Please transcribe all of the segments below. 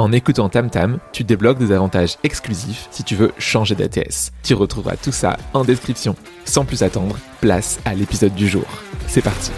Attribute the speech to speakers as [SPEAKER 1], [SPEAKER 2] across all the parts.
[SPEAKER 1] En écoutant TamTam, tu débloques des avantages exclusifs si tu veux changer d'ATS. Tu retrouveras tout ça en description. Sans plus attendre, place à l'épisode du jour. C'est parti.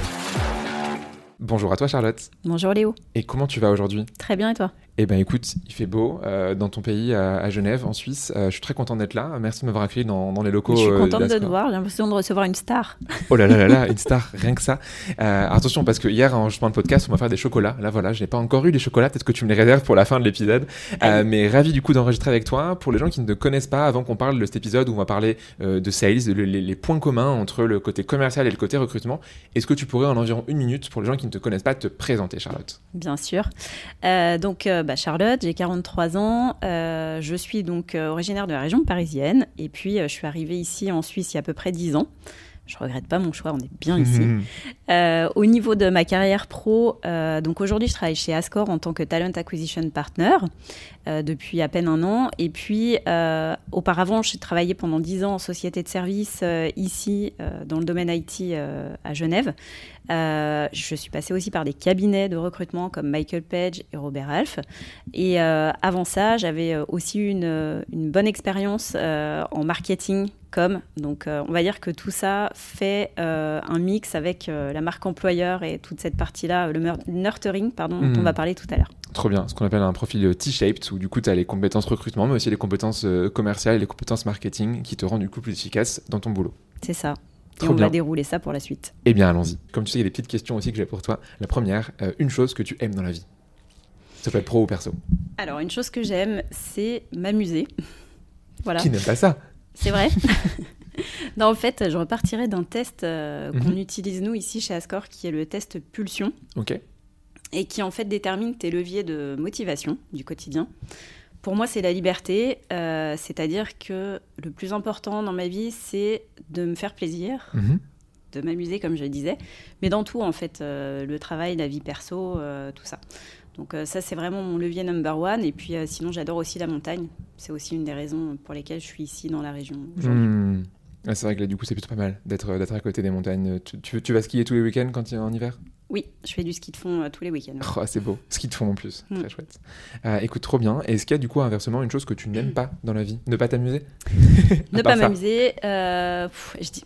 [SPEAKER 1] Bonjour à toi Charlotte.
[SPEAKER 2] Bonjour Léo.
[SPEAKER 1] Et comment tu vas aujourd'hui?
[SPEAKER 2] Très bien et toi?
[SPEAKER 1] Eh bien, écoute, il fait beau euh, dans ton pays, à, Genève, en Suisse. Euh, je suis très content d'être là. Merci de m'avoir accueilli dans, les locaux. Je
[SPEAKER 2] suis euh, contente de te voir. J'ai l'impression de recevoir une star.
[SPEAKER 1] Oh là là là là, une star, rien que ça. attention, parce que hier, en justement de podcast, on va faire des chocolats. Là, voilà, je n'ai pas encore eu des chocolats. Peut-être que tu me les réserves pour la fin de l'épisode. mais ravi du coup d'enregistrer avec toi. Pour les gens qui ne te connaissent pas, avant qu'on parle de cet épisode où on va parler de sales, les, les, points communs entre le côté commercial et le côté recrutement, est-ce que tu pourrais en environ une minute, pour les gens qui ne te connaissent pas, te présenter, Charlotte?
[SPEAKER 2] Bien sûr. donc, bah, Charlotte, j'ai 43 ans. Euh, je suis donc euh, originaire de la région parisienne. Et puis, euh, je suis arrivée ici en Suisse il y a à peu près 10 ans. Je regrette pas mon choix, on est bien ici. Au niveau de ma carrière pro, donc aujourd'hui je travaille chez Ascor en tant que Talent Acquisition Partner depuis à peine un an. Et puis auparavant, j'ai travaillé pendant 10 ans en société de service ici dans le domaine IT à Genève. Euh, je suis passée aussi par des cabinets de recrutement comme Michael Page et Robert Half. Et euh, avant ça, j'avais euh, aussi une, une bonne expérience en marketing comme. Donc, on va dire que tout ça fait un mix avec la marque employeur et toute cette partie-là, le nurturing, pardon, dont on hmm. va parler tout à l'heure.
[SPEAKER 1] Trop bien, ce qu'on appelle un profil T-shaped, où du coup, tu as les compétences recrutement, mais aussi les compétences commerciales et les compétences marketing qui te rendent du coup plus efficace dans ton boulot.
[SPEAKER 2] C'est ça et on va dérouler ça pour la suite.
[SPEAKER 1] Eh bien, allons-y. Comme tu sais, il y a des petites questions aussi que j'ai pour toi. La première, euh, une chose que tu aimes dans la vie. Ça peut être pro ou perso.
[SPEAKER 2] Alors, une chose que j'aime, c'est m'amuser.
[SPEAKER 1] voilà. Qui n'aime pas ça?
[SPEAKER 2] C'est vrai. non, en fait, je repartirai d'un test euh, qu'on mhm. utilise nous ici chez Ascor, qui est le test pulsion.
[SPEAKER 1] Ok.
[SPEAKER 2] Et qui en fait détermine tes leviers de motivation du quotidien. Pour moi, c'est la liberté, euh, c'est-à-dire que le plus important dans ma vie, c'est de me faire plaisir, mhm. de m'amuser, comme je le disais, mais dans tout, en fait, euh, le travail, la vie perso, tout ça. Donc ça, c'est vraiment mon levier number one. Et puis sinon, j'adore aussi la montagne. C'est aussi une des raisons pour lesquelles je suis ici dans la région aujourd'hui.
[SPEAKER 1] Hmm. c'est vrai que là, du coup, c'est plutôt pas mal d'être à côté des montagnes. Tu, tu vas skier tous les week-ends quand il en hiver?
[SPEAKER 2] Oui, je fais du ski de fond euh, tous les week-ends.
[SPEAKER 1] Oh, c'est beau, ski de fond en plus, mm. très chouette. Euh, écoute, trop bien. Est-ce qu'il y a du coup inversement une chose que tu n'aimes pas dans la vie? Ne pas t'amuser?
[SPEAKER 2] Ne pas m'amuser, euh, je dis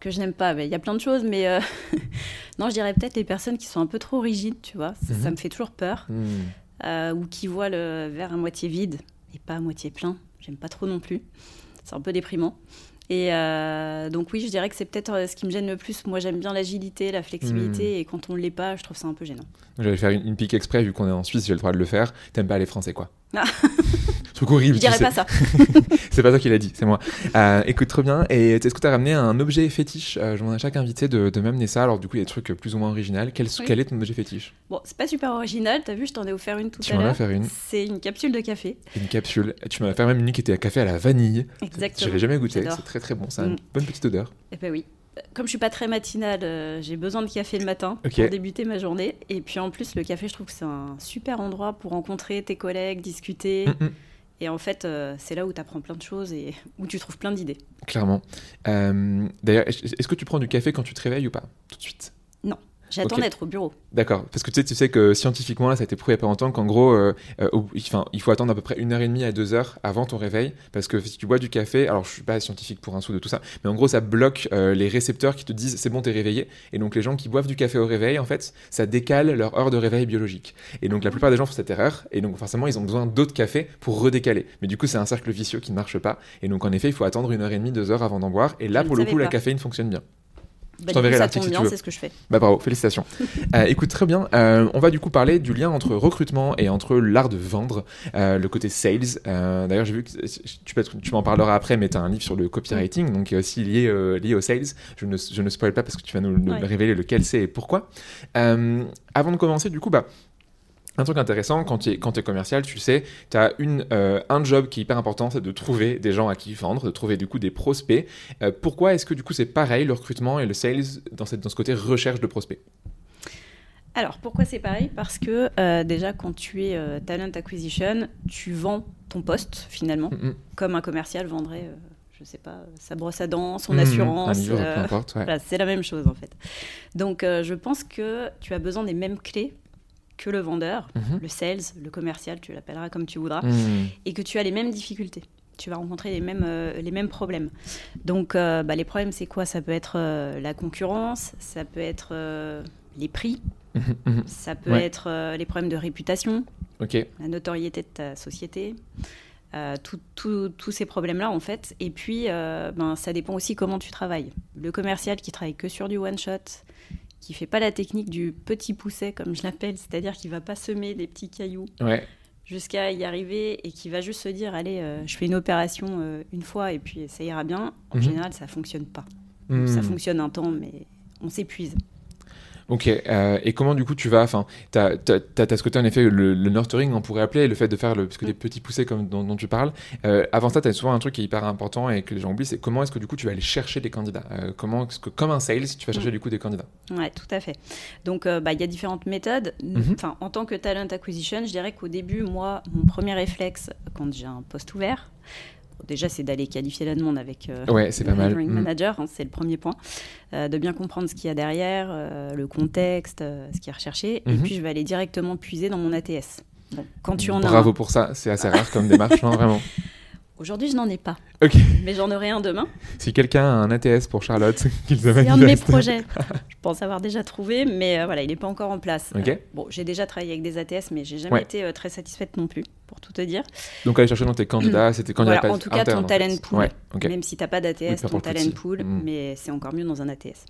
[SPEAKER 2] que je n'aime pas. Il y a plein de choses, mais non, je dirais peut-être les personnes qui sont un peu trop rigides, tu vois. Ça, mhm. me fait toujours peur. Mm. ou qui voient le verre à moitié vide et pas à moitié plein. J'aime pas trop non plus. C'est un peu déprimant. Et euh, donc oui, je dirais que c'est peut-être euh, ce qui me gêne le plus. Moi, j'aime bien l'agilité, la flexibilité, hmm. et quand on ne l'est pas, je trouve ça un peu gênant.
[SPEAKER 1] J'allais faire une, pique exprès, vu qu'on est en Suisse, j'ai le droit de le faire. T'aimes pas les Français, quoi. Ah. Truc horrible.
[SPEAKER 2] Je dirais pas ça.
[SPEAKER 1] c'est pas toi qui l'as dit, c'est moi. Euh, écoute, trop bien. Et est-ce que tu as ramené un objet fétiche? Je demande à chaque invité de, de m'amener ça. Alors, du coup, il y a des trucs plus ou moins originaux. Quel, quel est ton objet fétiche?
[SPEAKER 2] Bon, c'est pas super original. T'as vu, je t'en ai offert une tout
[SPEAKER 1] tu
[SPEAKER 2] à l'heure. Tu
[SPEAKER 1] m'en as offert une.
[SPEAKER 2] C'est une capsule de café.
[SPEAKER 1] Une capsule. Tu m'en as offert même une qui était à café à la vanille.
[SPEAKER 2] Exactement.
[SPEAKER 1] Je l'ai jamais goûté. C'est très très bon. Ça a une bonne petite odeur.
[SPEAKER 2] Eh ben oui comme je suis pas très matinale, euh, j'ai besoin de café le matin pour débuter ma journée. Et puis en plus, le café, je trouve que c'est un super endroit pour rencontrer tes collègues, discuter. Mm, mm. Et en fait, euh, c'est là où tu apprends plein de choses et où tu trouves plein d'idées.
[SPEAKER 1] Clairement. Euh, d'ailleurs, est-ce que tu prends du café quand tu te réveilles ou pas Tout de suite?
[SPEAKER 2] Non. J'attends d'être au bureau.
[SPEAKER 1] D'accord, parce que tu sais, tu sais que scientifiquement, là, ça a été prouvé il n'y a pas longtemps qu'en gros, euh, euh enfin, il faut attendre à peu près une heure et demie à deux heures avant ton réveil, parce que si tu bois du café, alors je suis pas scientifique pour un sou de tout ça, mais en gros, ça bloque euh, les récepteurs qui te disent c'est bon, t'es réveillé, et donc les gens qui boivent du café au réveil, en fait, ça décale leur heure de réveil biologique. Et donc la plupart des gens font cette erreur, et donc forcément, ils ont besoin d'autres cafés pour redécaler. Mais du coup, c'est un cercle vicieux qui ne marche pas, et donc en effet, il faut attendre une heure et demie, deux heures avant d'en boire, et là, pour le coup, la caféine fonctionne bien.
[SPEAKER 2] Bah,
[SPEAKER 1] Je t'enverrai l'article tu veux.
[SPEAKER 2] c'est ce que je fais.
[SPEAKER 1] Bah bravo, félicitations. Euh, écoute, très bien. Euh, on va du coup parler du lien entre recrutement et entre l'art de vendre, euh, le côté sales. D'ailleurs, j'ai vu que tu, m'en parleras après, mais tu as un livre sur le copywriting, donc qui est aussi lié, lié au sales. Je ne, je ne spoil pas parce que tu vas nous, nous
[SPEAKER 2] Ouais.
[SPEAKER 1] révéler lequel c'est et pourquoi. Avant de commencer, du coup, bah. Un truc intéressant, quand tu es, quand tu es commercial, tu sais, tu as une, euh, un job qui est hyper important, c'est de trouver des gens à qui vendre, de trouver du coup des prospects. Euh, pourquoi est-ce que du coup c'est pareil le recrutement et le sales dans, cette, dans ce côté recherche de prospects?
[SPEAKER 2] Alors, pourquoi c'est pareil? Parce que euh, déjà, quand tu es talent acquisition, tu vends ton poste finalement,
[SPEAKER 1] Mhm.
[SPEAKER 2] comme un commercial vendrait, je sais pas, sa brosse à dents, son
[SPEAKER 1] Mhm,
[SPEAKER 2] assurance.
[SPEAKER 1] Ouais.
[SPEAKER 2] voilà, c'est la même chose en fait. Donc, je pense que tu as besoin des mêmes clés que le vendeur,
[SPEAKER 1] Mhm.
[SPEAKER 2] le sales, le commercial, tu l'appelleras comme tu voudras,
[SPEAKER 1] Mhm.
[SPEAKER 2] et que tu as les mêmes difficultés. Tu vas rencontrer les mêmes, euh, les mêmes problèmes. Donc, euh, bah, les problèmes, c'est quoi? Ça peut être euh, la concurrence, ça peut être les prix,
[SPEAKER 1] Mhm,
[SPEAKER 2] ça peut
[SPEAKER 1] Ouais.
[SPEAKER 2] être les problèmes de réputation, la notoriété de ta société, euh, tous ces problèmes-là en fait. Et puis, euh, ben, ça dépend aussi comment tu travailles. Le commercial qui travaille que sur du one-shot, qui fait pas la technique du petit pousset comme je l'appelle, c'est-à-dire qui va pas semer des petits cailloux
[SPEAKER 1] Ouais.
[SPEAKER 2] jusqu'à y arriver et qui va juste se dire allez, euh, je fais une opération euh, une fois et puis ça ira bien. En
[SPEAKER 1] Mhm.
[SPEAKER 2] général, ça fonctionne pas.
[SPEAKER 1] Mhm.
[SPEAKER 2] Ça fonctionne un temps, mais on s'épuise.
[SPEAKER 1] Ok. euh, et comment du coup tu vas Enfin, t'as as, ce côté en effet le, le nurturing, on pourrait appeler, le fait de faire le parce que
[SPEAKER 2] Mm.
[SPEAKER 1] des petits poussés comme dont, dont tu parles. Euh, avant ça, t'as souvent un truc qui est hyper important et que les gens oublient, c'est comment est-ce que du coup tu vas aller chercher des candidats Euh, Comment est-ce que comme un sales, tu vas chercher
[SPEAKER 2] Mm.
[SPEAKER 1] du coup des candidats?
[SPEAKER 2] Ouais, tout à fait. Donc, bah, il y a différentes méthodes.
[SPEAKER 1] Mhm.
[SPEAKER 2] Enfin, en tant que talent acquisition, je dirais qu'au début, moi, mon premier réflexe, quand j'ai un poste ouvert, déjà, c'est d'aller qualifier la demande avec euh,
[SPEAKER 1] Ouais, c'est
[SPEAKER 2] le
[SPEAKER 1] pas mal. Mm.
[SPEAKER 2] manager, hein, c'est le premier point, Euh, de bien comprendre ce qu'il y a derrière, euh, le contexte, ce qui est recherché, et
[SPEAKER 1] Mhm.
[SPEAKER 2] puis je vais aller directement puiser dans mon ATS. Donc, quand tu en as
[SPEAKER 1] Bravo pour ça, c'est assez rare comme démarche, hein, vraiment.
[SPEAKER 2] Aujourd'hui, je n'en ai pas,
[SPEAKER 1] Ok.
[SPEAKER 2] mais j'en aurai un demain.
[SPEAKER 1] Si quelqu'un a un ATS pour Charlotte, qu'il se
[SPEAKER 2] C'est un de mes projets. Je pense avoir déjà trouvé, mais euh, voilà, il n'est pas encore en place.
[SPEAKER 1] Ok.
[SPEAKER 2] Euh, bon, j'ai déjà travaillé avec des ATS, mais j'ai jamais
[SPEAKER 1] Ouais.
[SPEAKER 2] été euh, très satisfaite non plus, pour tout te dire.
[SPEAKER 1] Donc aller chercher dans tes candidats, c'était candidats
[SPEAKER 2] Voilà, en tout cas, ton
[SPEAKER 1] en fait.
[SPEAKER 2] talent pool.
[SPEAKER 1] Ouais.
[SPEAKER 2] Même si tu n'as pas d'ATS, ton
[SPEAKER 1] le
[SPEAKER 2] talent pool,
[SPEAKER 1] Mm.
[SPEAKER 2] mais c'est encore mieux dans un ATS.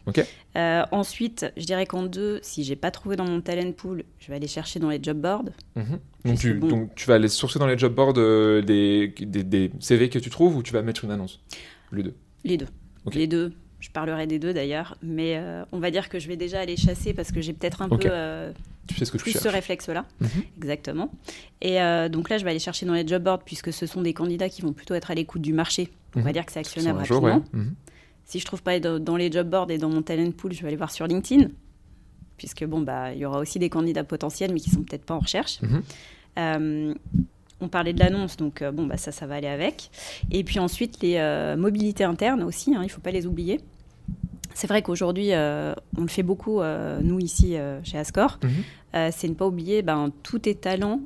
[SPEAKER 2] Euh, ensuite, je dirais qu'en deux, si j'ai pas trouvé dans mon talent pool, je vais aller chercher dans les job boards.
[SPEAKER 1] Mhm. Donc, tu,
[SPEAKER 2] bon-
[SPEAKER 1] donc tu vas aller sourcer dans les job boards euh, des, des, des CV que tu trouves ou tu vas mettre une annonce? Les deux.
[SPEAKER 2] Les deux. Les deux. Je parlerai des deux d'ailleurs, mais euh, on va dire que je vais déjà aller chasser parce que j'ai peut-être un peu euh,
[SPEAKER 1] Tu sais ce que tu
[SPEAKER 2] plus ce réflexe-là.
[SPEAKER 1] Mhm.
[SPEAKER 2] Exactement. Et euh, donc là, je vais aller chercher dans les job boards puisque ce sont des candidats qui vont plutôt être à l'écoute du marché. On va
[SPEAKER 1] Mhm.
[SPEAKER 2] dire que c'est actionnable
[SPEAKER 1] jour,
[SPEAKER 2] rapidement.
[SPEAKER 1] Mhm.
[SPEAKER 2] Si je trouve pas dans, les job boards et dans mon talent pool, je vais aller voir sur LinkedIn, puisque bon bah il y aura aussi des candidats potentiels mais qui sont peut-être pas en recherche. On parlait de l'annonce, donc euh, bon bah ça ça va aller avec. Et puis ensuite les euh, mobilités internes aussi, hein, il faut pas les oublier. C'est vrai qu'aujourd'hui, euh, on le fait beaucoup, euh, nous ici euh, chez Ascor,
[SPEAKER 1] Mhm.
[SPEAKER 2] c'est ne pas oublier ben, tous tes talents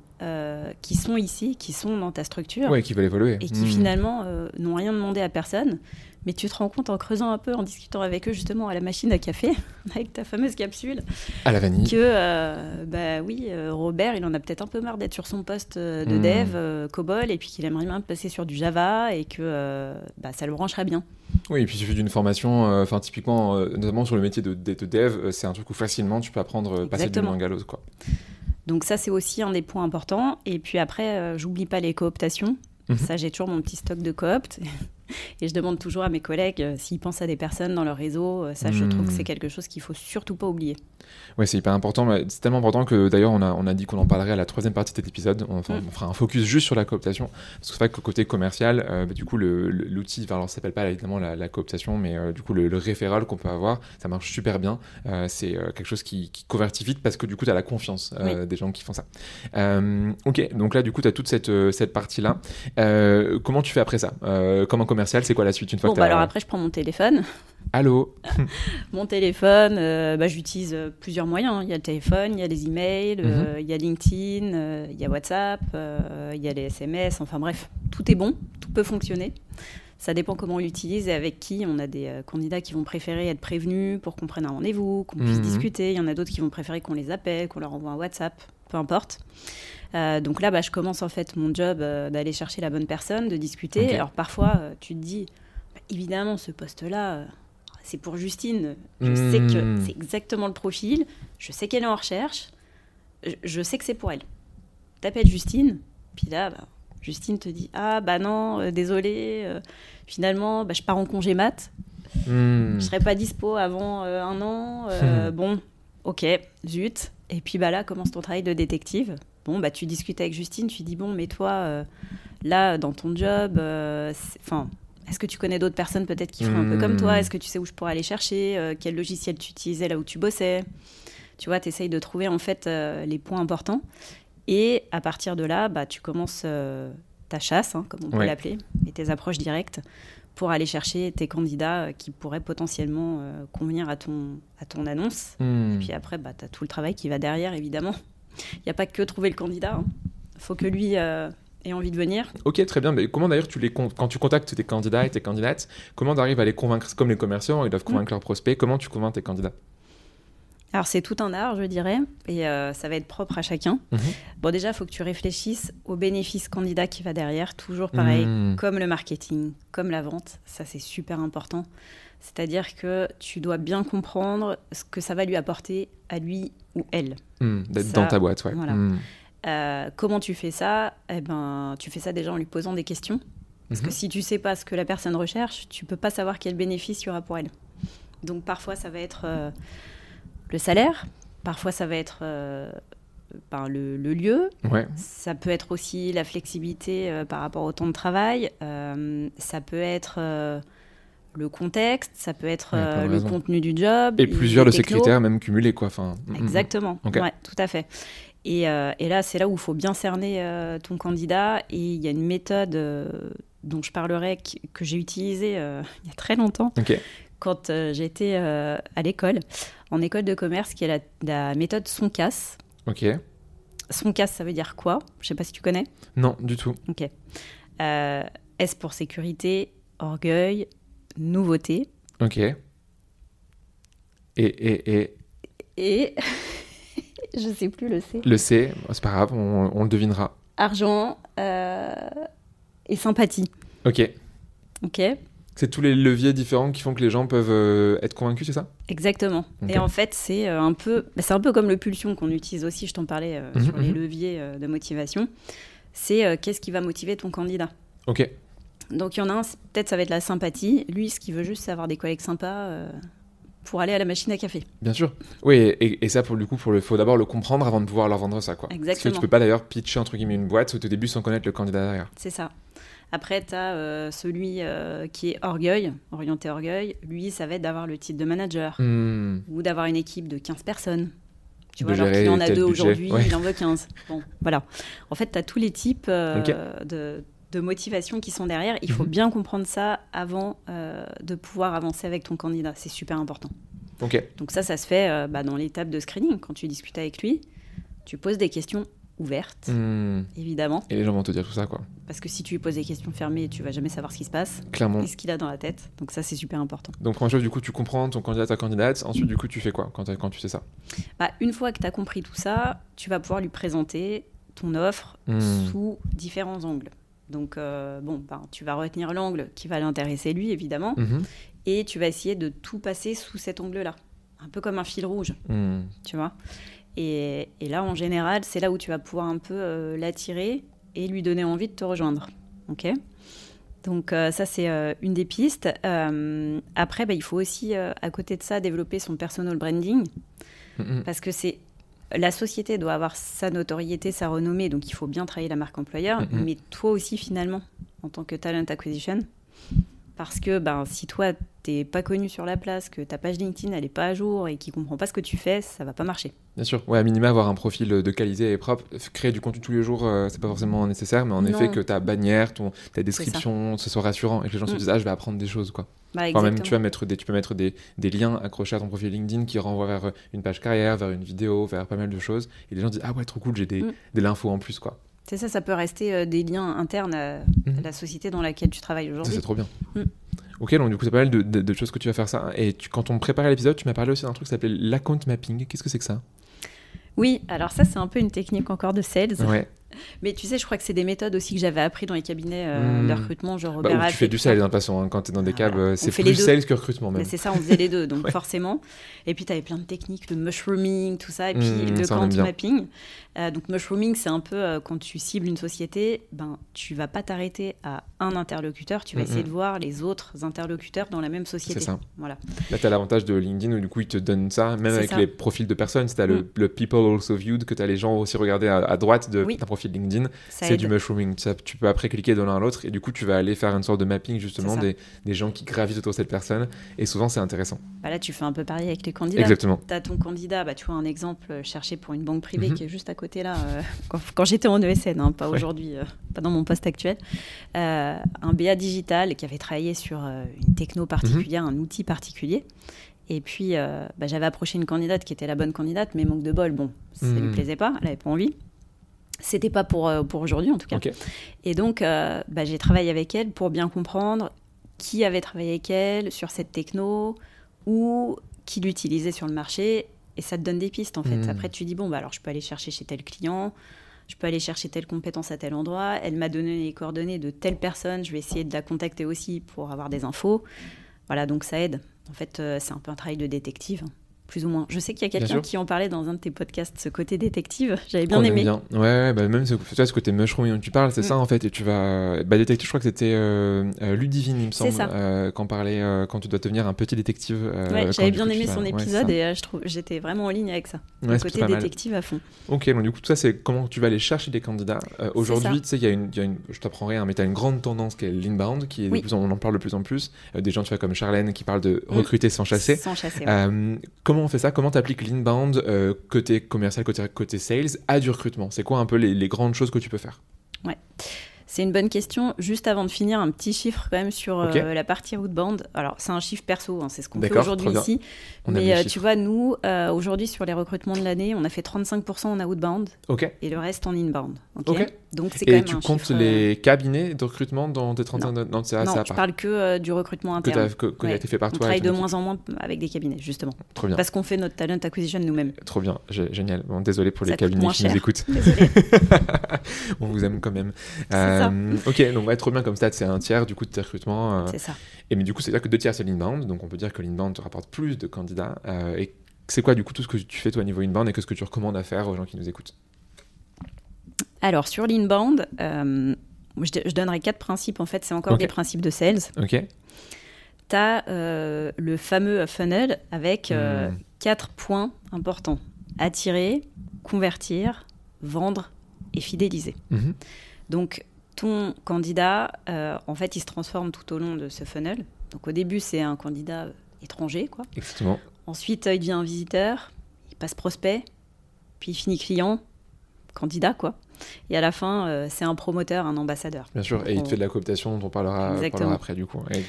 [SPEAKER 2] qui sont ici, qui sont dans ta structure
[SPEAKER 1] Ouais, qui veulent évoluer.
[SPEAKER 2] et qui
[SPEAKER 1] Mhm.
[SPEAKER 2] finalement n'ont rien demandé à personne. Mais tu te rends compte en creusant un peu, en discutant avec eux justement à la machine à café, avec ta fameuse capsule,
[SPEAKER 1] À la vanille.
[SPEAKER 2] que euh, bah oui, euh, Robert, il en a peut-être un peu marre d'être sur son poste euh, de
[SPEAKER 1] Hmm.
[SPEAKER 2] dev, euh, COBOL, et puis qu'il aimerait bien passer sur du Java et que euh, bah, ça le brancherait bien.
[SPEAKER 1] Oui, et puis il suffit d'une formation, enfin typiquement, notamment sur le métier de, de- de dev, c'est un truc où facilement tu peux apprendre, passer d'une langue à l'autre. quoi.
[SPEAKER 2] Donc ça, c'est aussi un des points importants. Et puis après, j'oublie pas les cooptations.
[SPEAKER 1] Mhm.
[SPEAKER 2] Ça, j'ai toujours mon petit stock de cooptes. Et je demande toujours à mes collègues euh, s'ils pensent à des personnes dans leur réseau. Euh, Ça, je trouve que c'est quelque chose qu'il faut surtout pas oublier.
[SPEAKER 1] Ouais, c'est hyper important. C'est tellement important que d'ailleurs, on a, on a dit qu'on en parlerait à la troisième partie de cet épisode. On, enfin,
[SPEAKER 2] Mm.
[SPEAKER 1] on fera un focus juste sur la cooptation. Parce que c'est vrai que côté commercial, euh, bah, du coup, l'outil, enfin, alors ça s'appelle pas évidemment la, la cooptation, mais du coup, le, le référal qu'on peut avoir, ça marche super bien. C'est quelque chose qui, qui convertit vite parce que du coup, tu as la confiance des gens qui font ça. Ok, donc là, du coup, tu as toute cette, cette partie-là. Comment tu fais après ça? Comme un commercial, c'est quoi la suite une fois
[SPEAKER 2] Bon,
[SPEAKER 1] que
[SPEAKER 2] bah alors après, je prends mon téléphone.
[SPEAKER 1] Allô
[SPEAKER 2] Mon téléphone, euh, bah, j'utilise euh, plusieurs moyens. hein. Il y a le téléphone, il y a les emails, euh, il y a LinkedIn, euh, il y a WhatsApp, il y a les SMS. Enfin bref, tout est bon, tout peut fonctionner. Ça dépend comment on l'utilise et avec qui. On a des candidats qui vont préférer être prévenus pour qu'on prenne un rendez-vous, qu'on puisse
[SPEAKER 1] Mhm.
[SPEAKER 2] discuter. Il y en a d'autres qui vont préférer qu'on les appelle, qu'on leur envoie un WhatsApp, peu importe. Euh, donc là, bah, je commence en fait mon job euh, d'aller chercher la bonne personne, de discuter. Alors parfois, euh, tu te dis, bah, évidemment, ce poste-là, c'est pour Justine. Je sais que
[SPEAKER 1] Hmm.
[SPEAKER 2] c'est exactement le profil. Je sais qu'elle est en recherche. Je, je sais que c'est pour elle. T'appelles Justine, puis là, bah, Justine te dit Ah, bah non, désolé, finalement, je pars en congé mat.
[SPEAKER 1] Hmm.
[SPEAKER 2] Je serai pas dispo avant un an. Bon, ok, zut. Et puis bah là commence ton travail de détective. Bon, bah tu discutes avec Justine, tu dis bon, mais toi, euh, là, dans ton job, euh, enfin, est-ce que tu connais d'autres personnes peut-être qui font un peu comme
[SPEAKER 1] Hmm.
[SPEAKER 2] toi Est-ce que tu sais où je pourrais aller chercher? Euh, Quel logiciel tu utilisais là où tu bossais? Tu vois, tu essayes de trouver en fait les points importants. Et à partir de là, bah, tu commences ta chasse, hein, comme on peut
[SPEAKER 1] Ouais.
[SPEAKER 2] l'appeler, et tes approches directes pour aller chercher tes candidats euh, qui pourraient potentiellement euh, convenir à ton, à ton annonce.
[SPEAKER 1] Hmm.
[SPEAKER 2] Et puis après, bah, tu as tout le travail qui va derrière, évidemment. Il n'y a pas que trouver le candidat. Il faut que lui euh, ait envie de venir.
[SPEAKER 1] Ok, très bien. Mais comment d'ailleurs tu les quand tu contactes tes candidats et tes candidates, comment tu arrives à les convaincre? Comme les commerciants, ils doivent convaincre leurs prospects. Comment tu convaincs tes candidats?
[SPEAKER 2] Alors, c'est tout un art, je dirais, et euh, ça va être propre à chacun.
[SPEAKER 1] Mhm.
[SPEAKER 2] Bon, déjà, il faut que tu réfléchisses au bénéfice candidat qui va derrière. Toujours pareil,
[SPEAKER 1] Hmm.
[SPEAKER 2] comme le marketing, comme la vente. Ça, c'est super important. C'est-à-dire que tu dois bien comprendre ce que ça va lui apporter à lui ou elle.
[SPEAKER 1] Hmm, D'être dans ta boîte, ouais.
[SPEAKER 2] voilà. Euh, comment tu fais ça? Eh ben, tu fais ça déjà en lui posant des questions. Parce que
[SPEAKER 1] Mhm.
[SPEAKER 2] si tu sais pas ce que la personne recherche, tu peux pas savoir quel bénéfice il y aura pour elle. Donc parfois ça va être euh, le salaire, parfois ça va être euh, ben, le, le lieu,
[SPEAKER 1] Ouais.
[SPEAKER 2] ça peut être aussi la flexibilité euh, par rapport au temps de travail, euh, ça peut être le contexte, ça peut être
[SPEAKER 1] Ouais,
[SPEAKER 2] le
[SPEAKER 1] raison.
[SPEAKER 2] contenu du job.
[SPEAKER 1] Et plusieurs de ces critères, même cumulés, quoi. Enfin, hmm, hmm.
[SPEAKER 2] Exactement, ouais, tout à fait. Et, et là, c'est là où il faut bien cerner ton candidat. Et il y a une méthode dont je parlerai que j'ai utilisée il y a très longtemps quand euh, j'étais euh, à l'école, en école de commerce, qui est la, la méthode SONCAS.
[SPEAKER 1] Ok.
[SPEAKER 2] SONCAS, ça veut dire quoi? Je sais pas si tu connais.
[SPEAKER 1] Non, du tout.
[SPEAKER 2] Ok. Euh, S pour sécurité, orgueil, nouveauté.
[SPEAKER 1] Ok. Et, et, et
[SPEAKER 2] Et je sais plus le C.
[SPEAKER 1] le C, c'est pas grave, on, on le devinera.
[SPEAKER 2] Argent euh, et sympathie.
[SPEAKER 1] Ok.
[SPEAKER 2] Ok
[SPEAKER 1] C'est tous les leviers différents qui font que les gens peuvent euh, être convaincus, c'est ça?
[SPEAKER 2] Exactement. Et en fait, c'est euh, un peu, bah, c'est un peu comme le pulsion qu'on utilise aussi. Je t'en parlais euh,
[SPEAKER 1] Mhm,
[SPEAKER 2] sur les
[SPEAKER 1] mhm.
[SPEAKER 2] leviers euh, de motivation. C'est qu'est-ce qui va motiver ton candidat?
[SPEAKER 1] Ok.
[SPEAKER 2] Donc il y en a un, peut-être ça va être la sympathie. Lui, ce qu'il veut juste, c'est avoir des collègues sympas pour aller à la machine à café.
[SPEAKER 1] Bien sûr. Oui, et, et ça, pour le coup, pour le, faut d'abord le comprendre avant de pouvoir leur vendre ça, quoi. Parce que
[SPEAKER 2] Exactement.
[SPEAKER 1] tu peux pas d'ailleurs pitcher entre guillemets une boîte au début sans connaître le candidat derrière.
[SPEAKER 2] C'est ça. Après, tu as celui euh, qui est orgueil, orienté orgueil. Lui, ça va être d'avoir le titre de manager
[SPEAKER 1] Hmm.
[SPEAKER 2] ou d'avoir une équipe de 15 personnes. Tu
[SPEAKER 1] De
[SPEAKER 2] vois, alors qu'il en a deux aujourd'hui,
[SPEAKER 1] Ouais.
[SPEAKER 2] il en veut 15. Bon, voilà. En fait, tu as tous les types euh, de, de motivation qui sont derrière. Il faut
[SPEAKER 1] Mhm.
[SPEAKER 2] bien comprendre ça avant euh, de pouvoir avancer avec ton candidat. C'est super important.
[SPEAKER 1] Ok.
[SPEAKER 2] Donc ça, ça se fait euh, bah, dans l'étape de screening. Quand tu discutes avec lui, tu poses des questions ouvertes,
[SPEAKER 1] Hmm.
[SPEAKER 2] évidemment.
[SPEAKER 1] Et les gens vont te dire tout ça, quoi.
[SPEAKER 2] Parce que si tu lui poses des questions fermées, tu vas jamais savoir ce qui se passe
[SPEAKER 1] Clairement.
[SPEAKER 2] et ce qu'il a dans la tête. Donc ça, c'est super important.
[SPEAKER 1] Donc, première chose, du coup, tu comprends ton candidat, ta candidate. Ensuite, du coup, tu fais quoi quand, quand tu sais ça?
[SPEAKER 2] Bah, une fois que tu as compris tout ça, tu vas pouvoir lui présenter ton offre
[SPEAKER 1] Hmm.
[SPEAKER 2] sous différents angles. Donc, euh, bon, ben, tu vas retenir l'angle qui va l'intéresser lui, évidemment,
[SPEAKER 1] Mhm.
[SPEAKER 2] et tu vas essayer de tout passer sous cet angle-là. Un peu comme un fil rouge,
[SPEAKER 1] Hmm.
[SPEAKER 2] tu vois? Et, et là, en général, c'est là où tu vas pouvoir un peu euh, l'attirer et lui donner envie de te rejoindre. OK? Donc euh, ça, c'est euh, une des pistes. Après, bah, il faut aussi, à côté de ça, développer son personal branding.
[SPEAKER 1] Mhm.
[SPEAKER 2] Parce que c'est la société doit avoir sa notoriété, sa renommée, donc il faut bien travailler la marque employeur,
[SPEAKER 1] Mhm.
[SPEAKER 2] mais toi aussi finalement, en tant que talent acquisition, parce que ben, si toi, t'es pas connu sur la place, que ta page LinkedIn, elle est pas à jour et qu'il comprend pas ce que tu fais, ça va pas marcher.
[SPEAKER 1] Bien sûr. Ouais, à minima, avoir un profil de qualité et propre. Créer du contenu tous les jours, euh, c'est pas forcément nécessaire, mais en
[SPEAKER 2] Non.
[SPEAKER 1] effet, que ta bannière, ton, ta description, ce soit rassurant et que les gens se
[SPEAKER 2] Mm.
[SPEAKER 1] disent, ah, je vais apprendre des choses, quoi.
[SPEAKER 2] Bah,
[SPEAKER 1] Enfin, même, tu, vas mettre des, tu peux mettre des, des liens accrochés à ton profil LinkedIn qui renvoient vers euh, une page carrière, vers une vidéo, vers pas mal de choses. Et les gens disent, ah ouais, trop cool, j'ai des,
[SPEAKER 2] Mm.
[SPEAKER 1] de l'info en plus, quoi.
[SPEAKER 2] C'est ça, ça peut rester euh, des liens internes à,
[SPEAKER 1] Mhm.
[SPEAKER 2] à la société dans laquelle tu travailles aujourd'hui.
[SPEAKER 1] c'est trop bien.
[SPEAKER 2] Mm.
[SPEAKER 1] Ok, donc du coup, c'est pas mal de, de- de choses que tu vas faire ça. Et tu, quand on préparait l'épisode, tu m'as parlé aussi d'un truc qui s'appelait l'account mapping. Qu'est-ce que c'est que ça?
[SPEAKER 2] Oui, alors ça, c'est un peu une technique encore de sales.
[SPEAKER 1] Ouais.
[SPEAKER 2] Mais tu sais, je crois que c'est des méthodes aussi que j'avais appris dans les cabinets euh,
[SPEAKER 1] Hmm.
[SPEAKER 2] de recrutement, genre
[SPEAKER 1] Bah,
[SPEAKER 2] Robert
[SPEAKER 1] tu fais du sales, hein, façon. hein, quand tu es dans des
[SPEAKER 2] Ah,
[SPEAKER 1] cabs,
[SPEAKER 2] voilà.
[SPEAKER 1] euh, c'est plus sales que recrutement même.
[SPEAKER 2] Mais c'est ça, on faisait les deux, donc
[SPEAKER 1] Ouais.
[SPEAKER 2] forcément. Et puis, tu avais plein de techniques, le mushrooming, tout ça, et puis
[SPEAKER 1] Hmm,
[SPEAKER 2] le mapping. Euh, donc, mushrooming, c'est un peu euh, quand tu cibles une société, ben, tu vas pas t'arrêter à un interlocuteur, tu vas
[SPEAKER 1] Hmm,
[SPEAKER 2] essayer
[SPEAKER 1] hmm.
[SPEAKER 2] de voir les autres interlocuteurs dans la même société.
[SPEAKER 1] C'est ça.
[SPEAKER 2] Voilà.
[SPEAKER 1] Là, tu as l'avantage de LinkedIn où du coup, ils te donnent ça, même avec
[SPEAKER 2] ça.
[SPEAKER 1] les profils de personnes. Tu as le, le People Also Viewed, que tu as les gens aussi regardés à, à droite de
[SPEAKER 2] Oui.
[SPEAKER 1] Profil LinkedIn, c'est du mushrooming. Ça, tu peux après cliquer de l'un à l'autre et du coup, tu vas aller faire une sorte de mapping justement des, des gens qui gravitent autour de cette personne. Et souvent, c'est intéressant.
[SPEAKER 2] Bah là, tu fais un peu pareil avec les candidats.
[SPEAKER 1] Exactement.
[SPEAKER 2] Tu as ton candidat, bah, tu vois un exemple euh, cherché pour une banque privée
[SPEAKER 1] Mhm.
[SPEAKER 2] qui est juste à côté là, euh, quand, quand j'étais en ESN, hein, pas
[SPEAKER 1] Ouais.
[SPEAKER 2] aujourd'hui, euh, pas dans mon poste actuel. Un BA digital qui avait travaillé sur une techno particulière,
[SPEAKER 1] Mhm.
[SPEAKER 2] un outil particulier. Et puis, euh, bah, j'avais approché une candidate qui était la bonne candidate, mais manque de bol, bon, ça
[SPEAKER 1] Mhm.
[SPEAKER 2] lui plaisait pas, elle avait pas envie. C'était pas pour, euh, pour aujourd'hui en tout cas. Et donc, euh, bah, j'ai travaillé avec elle pour bien comprendre qui avait travaillé avec elle sur cette techno ou qui l'utilisait sur le marché. Et ça te donne des pistes en fait.
[SPEAKER 1] Hmm.
[SPEAKER 2] Après, tu dis, bon, bah, alors je peux aller chercher chez tel client, je peux aller chercher telle compétence à tel endroit. Elle m'a donné les coordonnées de telle personne, je vais essayer de la contacter aussi pour avoir des infos. Voilà, donc ça aide. En fait, euh, c'est un peu un travail de détective, plus ou moins. Je sais qu'il y a quelqu'un qui en parlait dans un de tes podcasts, ce côté détective. J'avais bien
[SPEAKER 1] aime
[SPEAKER 2] aimé.
[SPEAKER 1] bien. Ouais, ouais, bah même ce, tu vois, ce côté mushroom dont tu parles, c'est
[SPEAKER 2] Mm.
[SPEAKER 1] ça en fait. Et tu vas. Bah, détective, je crois que c'était euh, euh, Ludivine, il me semble,
[SPEAKER 2] ça.
[SPEAKER 1] euh, quand, parlait, euh, quand tu dois devenir un petit détective. euh,
[SPEAKER 2] Ouais, j'avais bien
[SPEAKER 1] coup,
[SPEAKER 2] aimé son épisode et je trouve j'étais vraiment en ligne avec ça.
[SPEAKER 1] Ouais,
[SPEAKER 2] le côté
[SPEAKER 1] mal.
[SPEAKER 2] détective à fond.
[SPEAKER 1] Ok, donc du coup, tout ça, c'est comment tu vas aller chercher des candidats? Aujourd'hui, tu sais, il y a une, y a une- je t'apprends rien, mais tu as une grande tendance qui est l'inbound, qui est de plus en- on en parle de plus en plus. Des gens, tu vois, comme Charlène, qui parlent de
[SPEAKER 2] Mm.
[SPEAKER 1] recruter sans chasser.
[SPEAKER 2] Sans chasser. ouais.
[SPEAKER 1] Comment on fait ça? Comment tu appliques l'inbound euh, côté commercial, côté, côté sales à du recrutement? C'est quoi un peu les, les grandes choses que tu peux faire?
[SPEAKER 2] C'est une bonne question. Juste avant de finir, un petit chiffre quand même sur euh, la partie outbound. Alors, c'est un chiffre perso, hein, c'est ce qu'on fait aujourd'hui ici.
[SPEAKER 1] On
[SPEAKER 2] Mais euh, tu vois, nous, euh, aujourd'hui, sur les recrutements de l'année, on a fait 35% en outbound et le reste en inbound. ok?
[SPEAKER 1] Ok.
[SPEAKER 2] Donc, c'est quand
[SPEAKER 1] Et
[SPEAKER 2] même
[SPEAKER 1] tu
[SPEAKER 2] un
[SPEAKER 1] comptes
[SPEAKER 2] chiffre, euh,
[SPEAKER 1] les cabinets de recrutement dans tes 35 Non, non
[SPEAKER 2] Non, je parle que euh, du recrutement interne.
[SPEAKER 1] que, que a été fait par
[SPEAKER 2] On
[SPEAKER 1] toi. et
[SPEAKER 2] travaille de moins en moins avec des cabinets, justement.
[SPEAKER 1] Trop bien.
[SPEAKER 2] Parce qu'on fait notre talent acquisition nous-mêmes.
[SPEAKER 1] Trop bien, Gé- génial. Bon, désolé pour les
[SPEAKER 2] Ça
[SPEAKER 1] cabinets qui nous écoutent. On vous aime quand même.
[SPEAKER 2] ça.
[SPEAKER 1] Euh, ok, donc ouais, trop bien comme stat, c'est un tiers du coup de tes recrutements. euh,
[SPEAKER 2] c'est ça.
[SPEAKER 1] et mais du coup, c'est-à-dire que deux tiers c'est l'inbound, donc on peut dire que l'inbound te rapporte plus de candidats. et c'est quoi du coup tout ce que tu fais toi au niveau inbound et qu'est-ce que tu recommandes à faire aux gens qui nous écoutent?
[SPEAKER 2] Alors, sur l'inbound, euh, je, je donnerai quatre principes. En fait, c'est encore des principes de sales.
[SPEAKER 1] Ok.
[SPEAKER 2] tu as le fameux funnel avec euh,
[SPEAKER 1] Hmm.
[SPEAKER 2] quatre points importants. Attirer, convertir, vendre et fidéliser.
[SPEAKER 1] Mhm.
[SPEAKER 2] Donc, ton candidat, euh, en fait, il se transforme tout au long de ce funnel. Donc, au début, c'est un candidat euh, étranger, quoi.
[SPEAKER 1] Exactement.
[SPEAKER 2] Ensuite, euh, il devient un visiteur, il passe prospect, puis il finit client, candidat, quoi. Et à la fin, euh, c'est un promoteur, un ambassadeur.
[SPEAKER 1] Bien sûr, et il te fait de la cooptation dont on parlera, après du coup. Et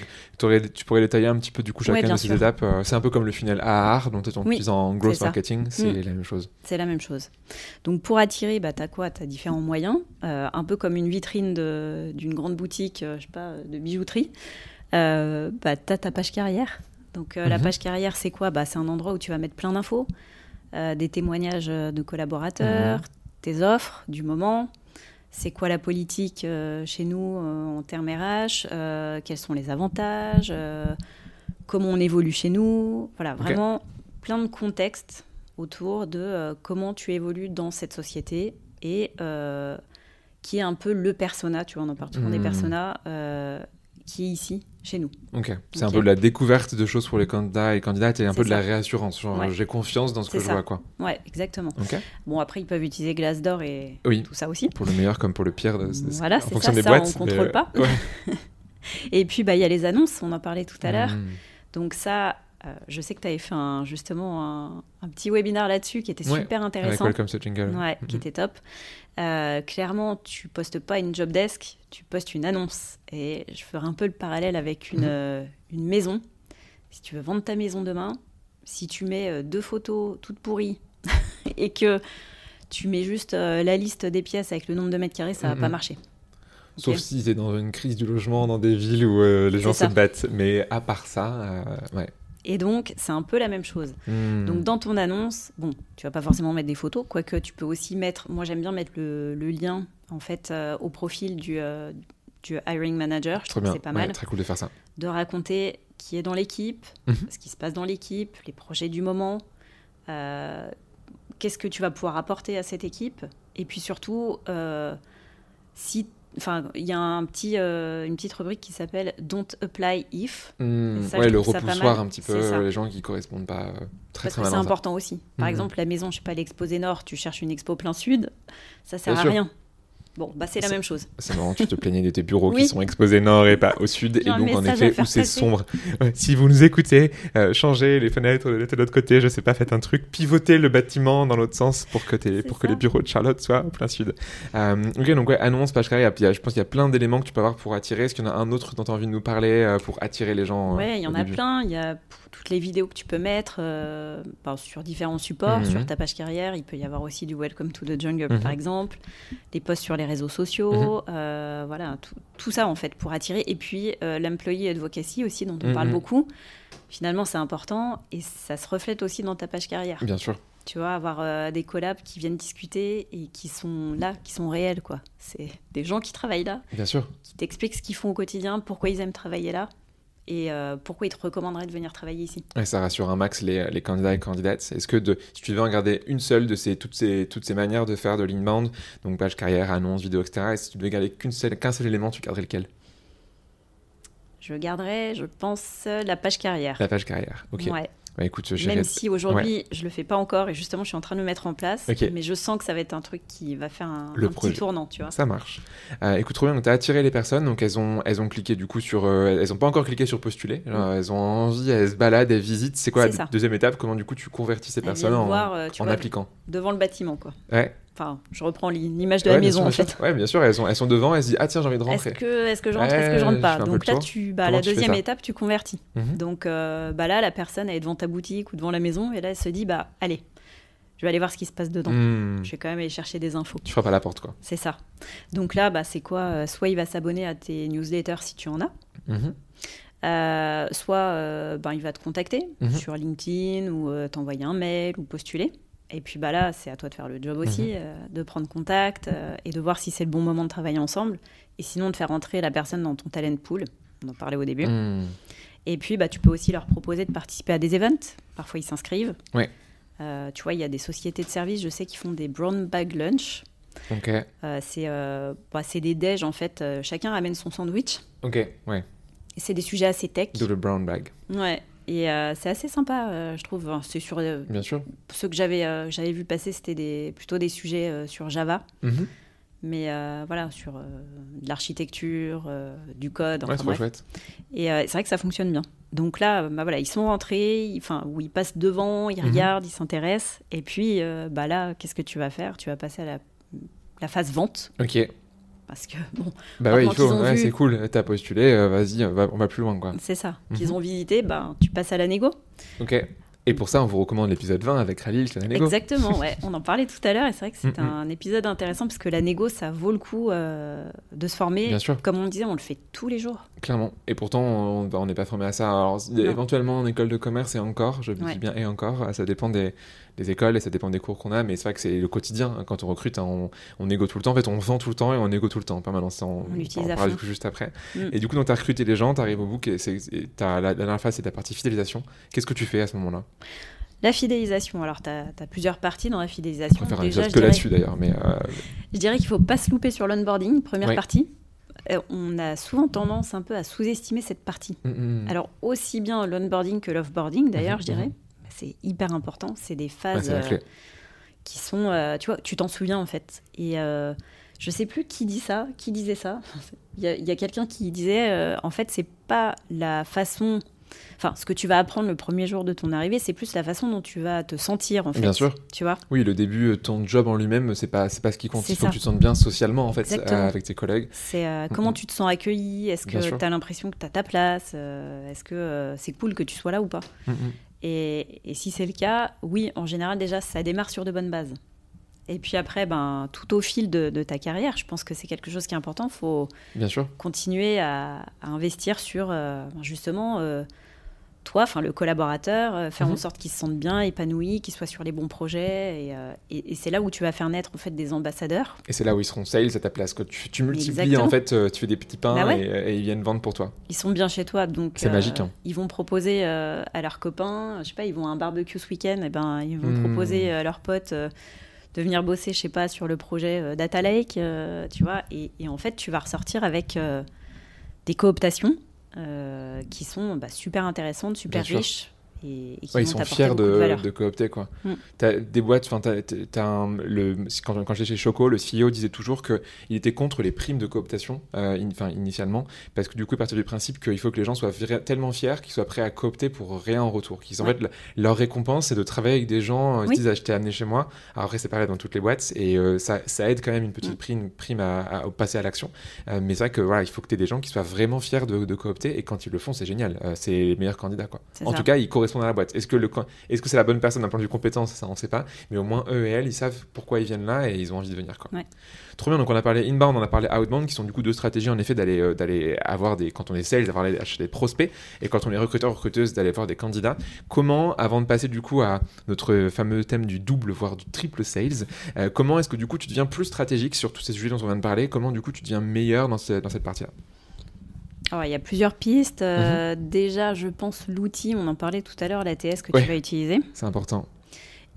[SPEAKER 1] tu pourrais détailler un petit peu du coup
[SPEAKER 2] Ouais,
[SPEAKER 1] chacune
[SPEAKER 2] bien
[SPEAKER 1] de ces
[SPEAKER 2] sûr.
[SPEAKER 1] étapes. euh, C'est un peu comme le funnel AAR dont tu
[SPEAKER 2] Oui,
[SPEAKER 1] utilises en growth marketing, c'est
[SPEAKER 2] Mm.
[SPEAKER 1] la même chose.
[SPEAKER 2] C'est la même chose. Donc pour attirer, bah, tu as quoi? Tu as différents moyens, euh, un peu comme une vitrine d'une grande boutique, euh, je sais pas, de bijouterie. Euh, bah, tu as ta page carrière. Donc la
[SPEAKER 1] Mhm.
[SPEAKER 2] page carrière, c'est quoi? Bah, C'est un endroit où tu vas mettre plein d'infos, euh, des témoignages de collaborateurs,
[SPEAKER 1] Mhm.
[SPEAKER 2] Tes offres du moment. C'est quoi la politique euh, chez nous euh, en termes RH euh, Quels sont les avantages Comment on évolue chez nous Voilà, vraiment plein de contextes autour de comment tu évolues dans cette société et qui est un peu le persona, tu vois, on en parle souvent des
[SPEAKER 1] Mhm.
[SPEAKER 2] personas, qui est ici, chez nous.
[SPEAKER 1] Ok. C'est un peu de la découverte de choses pour les candidats et candidates et un peu de la réassurance. Genre,
[SPEAKER 2] Ouais.
[SPEAKER 1] j'ai confiance dans ce que je vois, quoi.
[SPEAKER 2] Ouais, exactement.
[SPEAKER 1] Ok.
[SPEAKER 2] Bon, après, ils peuvent utiliser Glassdoor et
[SPEAKER 1] Oui.
[SPEAKER 2] tout ça aussi.
[SPEAKER 1] Pour le meilleur comme pour le pire.
[SPEAKER 2] Voilà,
[SPEAKER 1] en
[SPEAKER 2] c'est
[SPEAKER 1] fonction
[SPEAKER 2] ça,
[SPEAKER 1] des
[SPEAKER 2] ça,
[SPEAKER 1] boîtes.
[SPEAKER 2] on contrôle
[SPEAKER 1] mais-
[SPEAKER 2] pas.
[SPEAKER 1] Ouais.
[SPEAKER 2] Et puis, bah, il y a les annonces, on en parlait tout à l'heure.
[SPEAKER 1] Mm.
[SPEAKER 2] Donc ça, euh, je sais que tu avais fait un, justement un, un petit webinaire là-dessus qui était
[SPEAKER 1] Ouais,
[SPEAKER 2] super
[SPEAKER 1] Avec
[SPEAKER 2] intéressant.
[SPEAKER 1] Welcome to Jingle.
[SPEAKER 2] Ouais, qui
[SPEAKER 1] Mhm.
[SPEAKER 2] était top. Euh, clairement, tu postes pas une job desk, tu postes une annonce. Et je ferai un peu le parallèle avec une,
[SPEAKER 1] Mhm.
[SPEAKER 2] euh, une maison. Si tu veux vendre ta maison demain, si tu mets euh, deux photos toutes pourries et que tu mets juste euh, la liste des pièces avec le nombre de mètres carrés, ça va
[SPEAKER 1] Mhm.
[SPEAKER 2] pas marcher.
[SPEAKER 1] Sauf si c'est dans une crise du logement dans des villes où les gens se battent. Mais à part ça, ouais.
[SPEAKER 2] Et donc, c'est un peu la même chose.
[SPEAKER 1] Hmm.
[SPEAKER 2] Donc, dans ton annonce, bon, tu vas pas forcément mettre des photos, quoique tu peux aussi mettre. Moi, j'aime bien mettre le, le lien, en fait, euh, au profil du, euh, du hiring manager. Je trouve que c'est pas
[SPEAKER 1] Ouais,
[SPEAKER 2] mal.
[SPEAKER 1] très cool de faire ça.
[SPEAKER 2] De raconter qui est dans l'équipe,
[SPEAKER 1] Mhm.
[SPEAKER 2] ce qui se passe dans l'équipe, les projets du moment, euh, qu'est-ce que tu vas pouvoir apporter à cette équipe, et puis surtout, si, enfin, il y a un petit, euh, une petite rubrique qui s'appelle Don't apply if,
[SPEAKER 1] Hmm,
[SPEAKER 2] ça,
[SPEAKER 1] ouais, le repoussoir un petit peu, les gens qui correspondent pas euh, très
[SPEAKER 2] parce
[SPEAKER 1] très
[SPEAKER 2] que c'est important aussi. Par
[SPEAKER 1] Mhm.
[SPEAKER 2] exemple, la maison, je sais pas, l'exposé nord, tu cherches une expo plein sud, ça sert
[SPEAKER 1] Bien
[SPEAKER 2] à
[SPEAKER 1] sûr.
[SPEAKER 2] rien. Bon, bah c'est la même chose.
[SPEAKER 1] C'est marrant, tu te plaignais de tes bureaux
[SPEAKER 2] Oui.
[SPEAKER 1] qui sont exposés nord et pas au sud, et donc en effet où c'est sombre. Ouais, si vous nous écoutez, euh, changez les fenêtres de l'autre côté, je sais pas, faites un truc, pivotez le bâtiment dans l'autre sens pour que, pour que les bureaux de Charlotte soient au plein sud. Euh, ok, donc ouais, annonce, page il y a- je pense qu'il y a plein d'éléments que tu peux avoir pour attirer. Est-ce qu'il y en a un autre dont tu as envie de nous parler euh, pour attirer les gens
[SPEAKER 2] Ouais, il y en a
[SPEAKER 1] début?
[SPEAKER 2] plein. Il y a toutes les vidéos que tu peux mettre euh, ben, sur différents supports,
[SPEAKER 1] Mhm.
[SPEAKER 2] sur ta page carrière. Il peut y avoir aussi du Welcome to the Jungle,
[SPEAKER 1] Mhm.
[SPEAKER 2] par exemple, des posts sur les réseaux sociaux, euh, voilà, tout, tout ça en fait pour attirer. Et puis euh, l'employee advocacy aussi, dont on parle
[SPEAKER 1] Mhm.
[SPEAKER 2] beaucoup. Finalement, c'est important et ça se reflète aussi dans ta page carrière.
[SPEAKER 1] Bien sûr.
[SPEAKER 2] Tu vois, avoir euh, des collabs qui viennent discuter et qui sont là, qui sont réels, quoi. C'est des gens qui travaillent là,
[SPEAKER 1] Bien sûr.
[SPEAKER 2] qui t'expliquent ce qu'ils font au quotidien, pourquoi ils aiment travailler là et euh, pourquoi ils te recommanderaient de venir travailler ici?
[SPEAKER 1] Ça rassure un max les, les candidats et candidates. Est-ce que de, si tu devais regarder une seule de ces, toutes, ces, toutes ces manières de faire de l'inbound, donc page carrière, annonce, vidéo, etc., et si tu devais garder qu'un seul élément, tu garderais lequel?
[SPEAKER 2] Je garderai, je pense, la page carrière.
[SPEAKER 1] La page carrière. Ok.
[SPEAKER 2] Ouais.
[SPEAKER 1] Bah écoute.
[SPEAKER 2] Même si aujourd'hui je le fais pas encore et justement je suis en train de le mettre en place, mais je sens que ça va être un truc qui va faire un,
[SPEAKER 1] Le
[SPEAKER 2] un petit tournant, tu vois.
[SPEAKER 1] Ça marche. Euh, écoute, trop bien. Donc, tu as attiré les personnes. Donc, elles ont, elles ont cliqué du coup sur. euh, elles ont pas encore cliqué sur postuler. Alors, elles ont envie, elles se baladent, elles visitent. C'est quoi la
[SPEAKER 2] ça.
[SPEAKER 1] deuxième étape? Comment du coup tu convertis ces
[SPEAKER 2] Elles
[SPEAKER 1] personnes en,
[SPEAKER 2] voir, euh,
[SPEAKER 1] en appliquant?
[SPEAKER 2] devant le bâtiment, quoi.
[SPEAKER 1] Ouais.
[SPEAKER 2] Enfin, je reprends l'i- l'image de
[SPEAKER 1] Ouais,
[SPEAKER 2] la maison
[SPEAKER 1] sûr,
[SPEAKER 2] en fait.
[SPEAKER 1] Ouais, bien sûr. Elles sont, elles sont devant. Elles se disent Ah, tiens, j'ai envie de
[SPEAKER 2] Est-ce
[SPEAKER 1] rentrer.
[SPEAKER 2] que, est-ce que je rentre, est-ce
[SPEAKER 1] Ouais,
[SPEAKER 2] que je rentre pas Donc là, tu, bah, la
[SPEAKER 1] tu
[SPEAKER 2] deuxième étape, tu convertis.
[SPEAKER 1] Mhm.
[SPEAKER 2] Donc euh, bah là, la personne elle est devant ta boutique ou devant la maison et là, elle se dit bah allez, je vais aller voir ce qui se passe dedans.
[SPEAKER 1] Hmm.
[SPEAKER 2] Je vais quand même aller chercher des infos.
[SPEAKER 1] Tu frappes à la porte, quoi.
[SPEAKER 2] C'est ça. Donc là, bah, c'est quoi Euh, Soit il va s'abonner à tes newsletters si tu en as,
[SPEAKER 1] Mhm.
[SPEAKER 2] Euh, soit euh, ben, il va te contacter
[SPEAKER 1] Mhm.
[SPEAKER 2] sur LinkedIn ou euh, t'envoyer un mail ou postuler. Et puis bah là, c'est à toi de faire le job aussi,
[SPEAKER 1] Mhm.
[SPEAKER 2] euh, de prendre contact euh, et de voir si c'est le bon moment de travailler ensemble. Et sinon, de faire entrer la personne dans ton talent pool. On en parlait au début.
[SPEAKER 1] Hmm.
[SPEAKER 2] Et puis, bah, tu peux aussi leur proposer de participer à des events. Parfois, ils s'inscrivent.
[SPEAKER 1] Ouais.
[SPEAKER 2] Euh, tu vois, il y a des sociétés de services, je sais, qui font des brown bag lunch.
[SPEAKER 1] Ok.
[SPEAKER 2] C'est euh, bah, c'est des déj, en fait. Chacun ramène son sandwich.
[SPEAKER 1] Ok. Ouais.
[SPEAKER 2] C'est des sujets assez tech.
[SPEAKER 1] De le brown bag.
[SPEAKER 2] Ouais. Et euh, c'est assez sympa, euh, je trouve. Enfin, C'est sur euh,
[SPEAKER 1] Bien sûr.
[SPEAKER 2] ceux que j'avais j'avais vu passer, c'était des, plutôt des sujets sur Java.
[SPEAKER 1] Mhm.
[SPEAKER 2] Mais voilà, sur de l'architecture, du code.
[SPEAKER 1] Ouais,
[SPEAKER 2] enfin,
[SPEAKER 1] chouette.
[SPEAKER 2] Et c'est vrai que ça fonctionne bien. Donc là, bah voilà, ils sont rentrés, enfin, où ils passent devant, ils
[SPEAKER 1] Mhm.
[SPEAKER 2] regardent, ils s'intéressent. Et puis, bah là, qu'est-ce que tu vas faire? Tu vas passer à la, la phase vente.
[SPEAKER 1] Ok.
[SPEAKER 2] Parce que, bon,
[SPEAKER 1] Bah ouais, il faut. Ouais,
[SPEAKER 2] vu-
[SPEAKER 1] c'est cool. T'as postulé. euh, Vas-y, on va, on va plus loin, quoi.
[SPEAKER 2] c'est ça.
[SPEAKER 1] Mhm.
[SPEAKER 2] Qu'ils ont visité, bah, tu passes à la négo.
[SPEAKER 1] Ok. Et pour ça, on vous recommande l'épisode 20 avec Khalil, c'est la négo.
[SPEAKER 2] Exactement, ouais. On en parlait tout à l'heure et c'est vrai que c'est
[SPEAKER 1] Mhm.
[SPEAKER 2] un épisode intéressant parce que la négo, ça vaut le coup euh, de se former.
[SPEAKER 1] Bien sûr.
[SPEAKER 2] Comme on disait, on le fait tous les jours.
[SPEAKER 1] Clairement. Et pourtant, on bah, on n'est pas formé à ça. Alors, éventuellement en école de commerce et encore, je me
[SPEAKER 2] Ouais.
[SPEAKER 1] dis bien et encore, ça dépend des, des écoles et ça dépend des cours qu'on a, mais c'est vrai que c'est le quotidien. hein. Quand on recrute, hein, on, on négo tout le temps. En fait, on vend tout le temps et on négo tout le temps en permanence. On,
[SPEAKER 2] On
[SPEAKER 1] parlera
[SPEAKER 2] fond.
[SPEAKER 1] du coup juste après.
[SPEAKER 2] Mm.
[SPEAKER 1] Et du coup, donc, tu as recruté les gens, tu arrives au bout, et et la, dernière phase, c'est ta partie fidélisation. Qu'est-ce que tu fais à ce moment-là?
[SPEAKER 2] La fidélisation, alors tu as, plusieurs parties dans la
[SPEAKER 1] On
[SPEAKER 2] fidélisation.
[SPEAKER 1] va faire un
[SPEAKER 2] Déjà,
[SPEAKER 1] que là-dessus d'ailleurs, mais euh,
[SPEAKER 2] je dirais qu'il faut pas se louper sur l'onboarding, première
[SPEAKER 1] Ouais.
[SPEAKER 2] partie. Euh, on a souvent tendance un peu à sous-estimer cette partie.
[SPEAKER 1] mm, mm.
[SPEAKER 2] Alors, aussi bien l'onboarding que l'offboarding, d'ailleurs, je dirais.
[SPEAKER 1] mhm.
[SPEAKER 2] C'est hyper important. C'est des phases euh, qui sont, euh, tu vois, tu t'en souviens en fait. Et euh, je sais plus qui dit ça, qui disait ça. Il y a, a quelqu'un qui disait, en fait, c'est pas la façon, enfin, ce que tu vas apprendre le premier jour de ton arrivée, c'est plus la façon dont tu vas te sentir en fait.
[SPEAKER 1] Bien sûr.
[SPEAKER 2] Tu vois?
[SPEAKER 1] Oui, le début, euh, ton job en lui-même, c'est pas, c'est pas ce qui compte. Il faut
[SPEAKER 2] ça.
[SPEAKER 1] que tu te sentes bien socialement en fait euh, avec tes collègues.
[SPEAKER 2] C'est euh, comment tu te sens accueilli? Est-ce
[SPEAKER 1] Bien
[SPEAKER 2] que tu as l'impression que tu as ta place? Euh, Est-ce que euh, c'est cool que tu sois là ou pas?
[SPEAKER 1] Mm.
[SPEAKER 2] Et, et si c'est le cas, oui, en général, déjà, ça démarre sur de bonnes bases. Et puis après, ben, tout au fil de, de ta carrière, je pense que c'est quelque chose qui est important. Il faut
[SPEAKER 1] Bien sûr.
[SPEAKER 2] continuer à, à investir sur, euh, justement, euh, toi, enfin le collaborateur, euh, faire
[SPEAKER 1] Mhm.
[SPEAKER 2] en sorte qu'il se sente bien, épanoui, qu'il soit sur les bons projets. Et, et- et c'est là où tu vas faire naître en fait des ambassadeurs.
[SPEAKER 1] Et c'est là où ils seront sales à ta place. Quoi. Tu, tu multiplies,
[SPEAKER 2] Exactement.
[SPEAKER 1] en fait, tu fais des petits pains
[SPEAKER 2] Bah ouais.
[SPEAKER 1] et, et ils viennent vendre pour toi.
[SPEAKER 2] Ils sont bien chez toi, donc
[SPEAKER 1] C'est magique, hein.
[SPEAKER 2] Ils vont proposer à leurs copains, je sais pas, ils vont à un barbecue ce week-end, et ben ils vont
[SPEAKER 1] Hmm.
[SPEAKER 2] proposer à leurs potes de venir bosser, je sais pas, sur le projet euh, Data Lake, euh, tu vois. Et, et en fait, tu vas ressortir avec euh, des cooptations qui sont bah, super intéressantes, super
[SPEAKER 1] Bien sûr.
[SPEAKER 2] Riches. Et, et qui
[SPEAKER 1] Ouais, ils sont fiers
[SPEAKER 2] de,
[SPEAKER 1] de,
[SPEAKER 2] valeur.
[SPEAKER 1] de coopter quoi.
[SPEAKER 2] Mm.
[SPEAKER 1] Des boîtes, enfin le quand, quand j'étais chez Choco, le CEO disait toujours que il était contre les primes de cooptation, euh, in- enfin initialement, parce que du coup il partait du principe qu'il faut que les gens soient tellement fiers qu'ils soient prêts à coopter pour rien en retour. Qu'ils en
[SPEAKER 2] Ouais.
[SPEAKER 1] fait le- leur récompense c'est de travailler avec des gens, euh, ils
[SPEAKER 2] Oui.
[SPEAKER 1] disent ah, je t'ai amené chez moi. Alors après c'est pareil dans toutes les boîtes et euh, ça, ça aide quand même une petite
[SPEAKER 2] Mm.
[SPEAKER 1] prime, prime à, à passer à l'action. Euh, mais c'est vrai que voilà il faut que tu aies des gens qui soient vraiment fiers de, de coopter et quand ils le font c'est génial. C'est les meilleurs candidats quoi. En
[SPEAKER 2] ça.
[SPEAKER 1] tout cas, ils correspondent à la boîte. Est-ce que, le, est-ce que c'est la bonne personne d'un point de vue compétence? Ça, on ne sait pas. Mais au moins, eux et elles, ils savent pourquoi ils viennent là et ils ont envie de venir. Quoi.
[SPEAKER 2] Ouais.
[SPEAKER 1] Trop bien. Donc, on a parlé inbound, on a parlé outbound, qui sont du coup deux stratégies, en effet, d'aller, euh, d'aller avoir des, quand on est sales, d'avoir des prospects et quand on est recruteur, recruteuse, d'aller voir des candidats. Comment, avant de passer du coup à notre fameux thème du double, voire du triple sales, euh, comment est-ce que du coup tu deviens plus stratégique sur tous ces sujets dont on vient de parler? Comment du coup tu deviens meilleur dans, ce- dans cette partie-là?
[SPEAKER 2] Alors, il y a plusieurs pistes. Euh, Déjà, je pense l'outil, on en parlait tout à l'heure, l'ATS que
[SPEAKER 1] Ouais.
[SPEAKER 2] tu vas utiliser.
[SPEAKER 1] C'est important.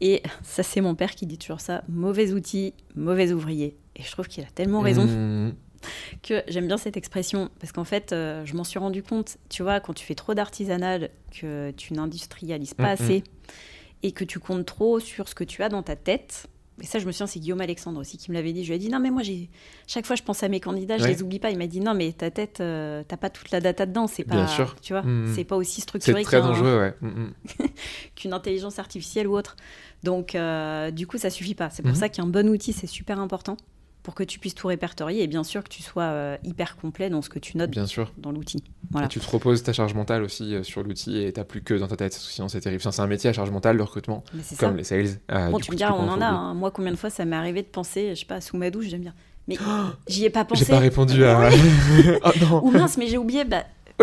[SPEAKER 2] Et ça, c'est mon père qui dit toujours ça mauvais outil, mauvais ouvrier. Et je trouve qu'il a tellement raison
[SPEAKER 1] Mmh.
[SPEAKER 2] que j'aime bien cette expression parce qu'en fait, euh, je m'en suis rendu compte. Tu vois, quand tu fais trop d'artisanal, que tu n'industrialises pas
[SPEAKER 1] Mhm.
[SPEAKER 2] assez et que tu comptes trop sur ce que tu as dans ta tête. Et ça, je me souviens, c'est Guillaume Alexandre aussi qui me l'avait dit. Je lui ai dit, non, mais moi, j'ai... chaque fois, je pense à mes candidats, je
[SPEAKER 1] Ouais.
[SPEAKER 2] les oublie pas. Il m'a dit, non, mais ta tête, euh, t'as pas toute la data dedans. C'est pas,
[SPEAKER 1] Bien sûr.
[SPEAKER 2] tu vois,
[SPEAKER 1] Mhm.
[SPEAKER 2] c'est pas aussi
[SPEAKER 1] C'est
[SPEAKER 2] structuré
[SPEAKER 1] très
[SPEAKER 2] qu'un-
[SPEAKER 1] dangereux, ouais. Mmh, mmh.
[SPEAKER 2] qu'une intelligence artificielle ou autre. Donc, euh, du coup, ça suffit pas. C'est pour
[SPEAKER 1] Mhm.
[SPEAKER 2] ça qu'un bon outil, c'est super important pour que tu puisses tout répertorier et bien sûr que tu sois euh, hyper complet dans ce que tu notes
[SPEAKER 1] Bien sûr.
[SPEAKER 2] dans l'outil. Voilà.
[SPEAKER 1] Et tu te reposes ta charge mentale aussi euh, sur l'outil et t'as plus que dans ta tête. Sinon, c'est terrible. C'est un métier à charge mentale, le recrutement, comme
[SPEAKER 2] ça.
[SPEAKER 1] les sales. Euh,
[SPEAKER 2] Bon, tu
[SPEAKER 1] coup,
[SPEAKER 2] me diras, on en a. hein. Moi, combien de fois ça m'est arrivé de penser, je sais pas, sous ma douche, j'aime bien. Mais j'y ai pas
[SPEAKER 1] J'ai
[SPEAKER 2] pensé.
[SPEAKER 1] pas répondu à. oh non
[SPEAKER 2] Ou mince, mais j'ai oublié. Bah,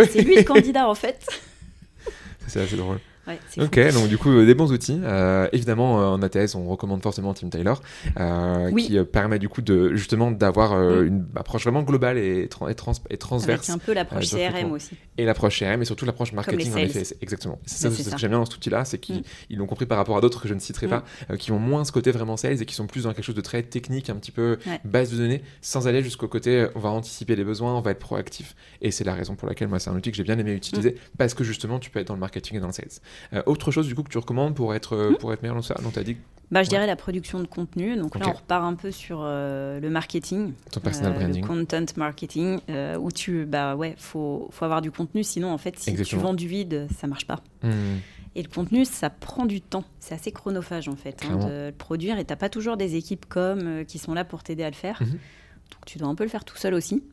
[SPEAKER 2] c'est lui le candidat en fait.
[SPEAKER 1] C'est assez drôle.
[SPEAKER 2] Ouais, c'est fou.
[SPEAKER 1] Ok, donc du coup, euh, des bons outils. Euh, évidemment, euh, en ATS, on recommande forcément Tim Taylor, euh,
[SPEAKER 2] Oui.
[SPEAKER 1] qui permet du coup de justement d'avoir euh,
[SPEAKER 2] Mm.
[SPEAKER 1] une approche vraiment globale et, tran- et, trans- et transverse.
[SPEAKER 2] Avec un peu l'approche CRM aussi.
[SPEAKER 1] Et l'approche CRM et surtout l'approche marketing, en effet. Exactement. C'est ça, ce que j'aime bien dans cet outil-là, c'est qu'ils
[SPEAKER 2] Mm.
[SPEAKER 1] l'ont compris par rapport à d'autres que je ne citerai
[SPEAKER 2] Mm.
[SPEAKER 1] pas, qui ont moins ce côté vraiment sales et qui sont plus dans quelque chose de très technique, un petit peu
[SPEAKER 2] Ouais.
[SPEAKER 1] base de données, sans aller jusqu'au côté on va anticiper les besoins, on va être proactif. Et c'est la raison pour laquelle moi, c'est un outil que j'ai bien aimé utiliser
[SPEAKER 2] Mm.
[SPEAKER 1] parce que justement, tu peux être dans le marketing et dans le sales. Euh, autre chose du coup que tu recommandes pour être, euh, pour être meilleur dans ça, dont tu as dit
[SPEAKER 2] Bah, je
[SPEAKER 1] Ouais.
[SPEAKER 2] dirais la production de contenu. Donc là, on repart un peu sur euh, le marketing.
[SPEAKER 1] ton personal
[SPEAKER 2] Euh,
[SPEAKER 1] branding.
[SPEAKER 2] Le content marketing, euh, où tu, bah ouais, faut, faut avoir du contenu, sinon en fait, si
[SPEAKER 1] Exactement.
[SPEAKER 2] tu vends du vide, ça marche pas.
[SPEAKER 1] Hmm.
[SPEAKER 2] Et le contenu, ça prend du temps. C'est assez chronophage en fait hein, de le produire, et t'as pas toujours des équipes comme qui sont là pour t'aider à le faire.
[SPEAKER 1] Mhm.
[SPEAKER 2] Donc tu dois un peu le faire tout seul aussi.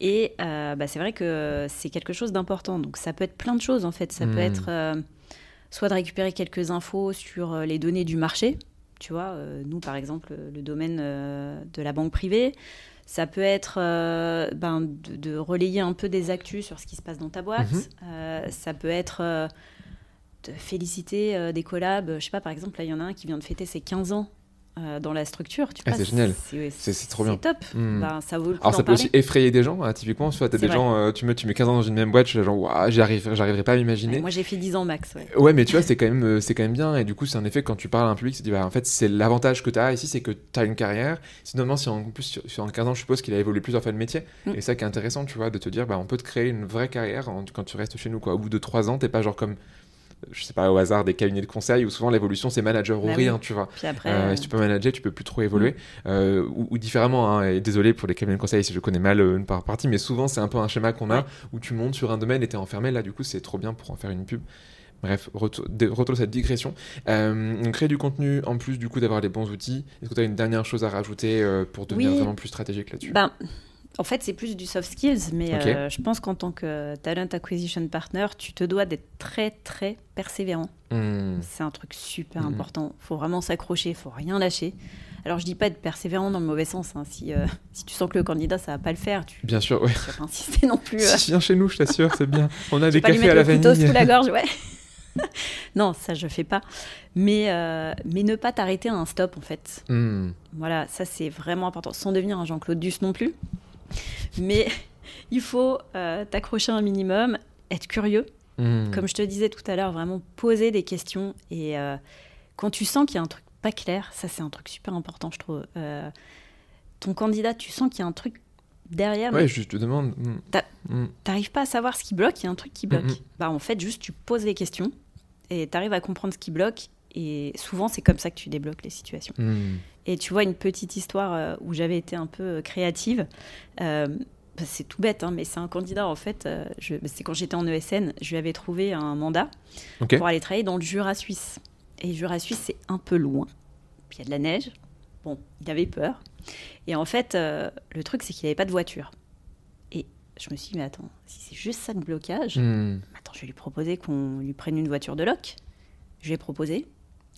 [SPEAKER 2] Et bah, c'est vrai que c'est quelque chose d'important. Donc ça peut être plein de choses en fait. Ça peut être euh, soit de récupérer quelques infos sur euh, les données du marché. Tu vois, euh, nous par exemple, le domaine euh, de la banque privée. Ça peut être euh, ben, de, de relayer un peu des actus sur ce qui se passe dans ta boîte.
[SPEAKER 1] Mhm.
[SPEAKER 2] Euh, ça peut être euh, de féliciter euh, des collabs. Je sais pas, par exemple, là, il y en a un qui vient de fêter ses 15 ans euh, dans la structure. Tu
[SPEAKER 1] Ah, c'est génial.
[SPEAKER 2] C'est
[SPEAKER 1] trop bien.
[SPEAKER 2] top.
[SPEAKER 1] Hmm.
[SPEAKER 2] Ben, ça vaut le coup
[SPEAKER 1] Alors ça peut
[SPEAKER 2] parler.
[SPEAKER 1] aussi effrayer des gens, hein, typiquement, soit
[SPEAKER 2] C'est
[SPEAKER 1] des
[SPEAKER 2] vrai.
[SPEAKER 1] gens, euh, tu, mets, tu mets 15 ans dans une même boîte, je suis genre, j'arriverai pas à m'imaginer.
[SPEAKER 2] Ouais, moi, j'ai fait 10 ans max. Ouais.
[SPEAKER 1] Ouais, mais tu vois, c'est quand même, euh, quand même bien. Et du coup, c'est en effet quand tu parles à un public, c'est bah, en fait, c'est l'avantage que tu as ici, c'est que tu as une carrière. Sinon, si en plus, sur, sur en 15 ans, je suppose qu'il a évolué plusieurs fois de métier.
[SPEAKER 2] Mm.
[SPEAKER 1] Et ça qui est intéressant, tu vois, de te dire, bah, on peut te créer une vraie carrière en- quand tu restes chez nous, quoi. Au bout de 3 ans, t'es pas genre comme, je sais pas, au hasard des cabinets de conseil où souvent l'évolution c'est manager ou
[SPEAKER 2] Bah oui.
[SPEAKER 1] rien, tu vois.
[SPEAKER 2] Puis après,
[SPEAKER 1] Euh,
[SPEAKER 2] euh,
[SPEAKER 1] si tu peux manager, tu peux plus trop évoluer. Euh, ou, ou différemment, hein, et désolé pour les cabinets de conseil si je connais mal une par- partie, mais souvent c'est un peu un schéma qu'on a
[SPEAKER 2] Ouais.
[SPEAKER 1] où tu montes sur un domaine et t'es enfermé. Là, du coup, c'est trop bien pour en faire une pub. Bref, retour, cette digression. Euh, on crée du contenu en plus du coup d'avoir les bons outils. Est-ce que tu as une dernière chose à rajouter euh, pour devenir
[SPEAKER 2] Oui.
[SPEAKER 1] vraiment plus stratégique là-dessus?
[SPEAKER 2] Ben, en fait, c'est plus du soft skills, mais euh, je pense qu'en tant que talent acquisition partner, tu te dois d'être très, très persévérant.
[SPEAKER 1] Hmm.
[SPEAKER 2] C'est un truc super
[SPEAKER 1] Mhm.
[SPEAKER 2] important. faut vraiment s'accrocher, faut rien lâcher. Alors je dis pas être persévérant dans le mauvais sens. hein. Si, euh, si tu sens que le candidat ça va pas le faire, tu
[SPEAKER 1] Bien sûr, ouais.
[SPEAKER 2] tu vas pas insister non plus. euh.
[SPEAKER 1] Si, viens chez nous, je t'assure, c'est bien. On a des
[SPEAKER 2] pas lui
[SPEAKER 1] cafés à la
[SPEAKER 2] le
[SPEAKER 1] vanille.
[SPEAKER 2] sous la gorge, ouais. non, ça je fais pas. Mais euh, mais ne pas t'arrêter à un stop en fait.
[SPEAKER 1] Hmm.
[SPEAKER 2] Voilà, ça c'est vraiment important, sans devenir un Jean-Claude Duss non plus. Mais il faut euh, t'accrocher un minimum, être curieux.
[SPEAKER 1] Hmm.
[SPEAKER 2] Comme je te disais tout à l'heure, vraiment poser des questions. Et euh, quand tu sens qu'il y a un truc pas clair, ça c'est un truc super important, je trouve. Euh, ton candidat, tu sens qu'il y a un truc derrière, mais
[SPEAKER 1] Ouais, je te demande. hmm. Hmm.
[SPEAKER 2] t'arrives pas à savoir ce qui bloque, il y a un truc qui bloque. Bah en fait, juste tu poses les questions et t'arrives à comprendre ce qui bloque. Et souvent, c'est comme ça que tu débloques les situations.
[SPEAKER 1] Hmm.
[SPEAKER 2] Et tu vois, une petite histoire euh, où j'avais été un peu euh, créative. euh, bah, c'est tout bête, hein, mais c'est un candidat, en fait. euh, bah, c'est quand j'étais en ESN, je lui avais trouvé un mandat pour aller travailler dans le Jura suisse. Et le Jura suisse, c'est un peu loin. Puis il y a de la neige. Bon, il avait peur. Et en fait, euh, le truc, c'est qu'il n'avait pas de voiture. Et je me suis dit, mais attends, si c'est juste ça de blocage,
[SPEAKER 1] Hmm.
[SPEAKER 2] attends, je vais lui proposer qu'on lui prenne une voiture de loc. Je lui ai proposé.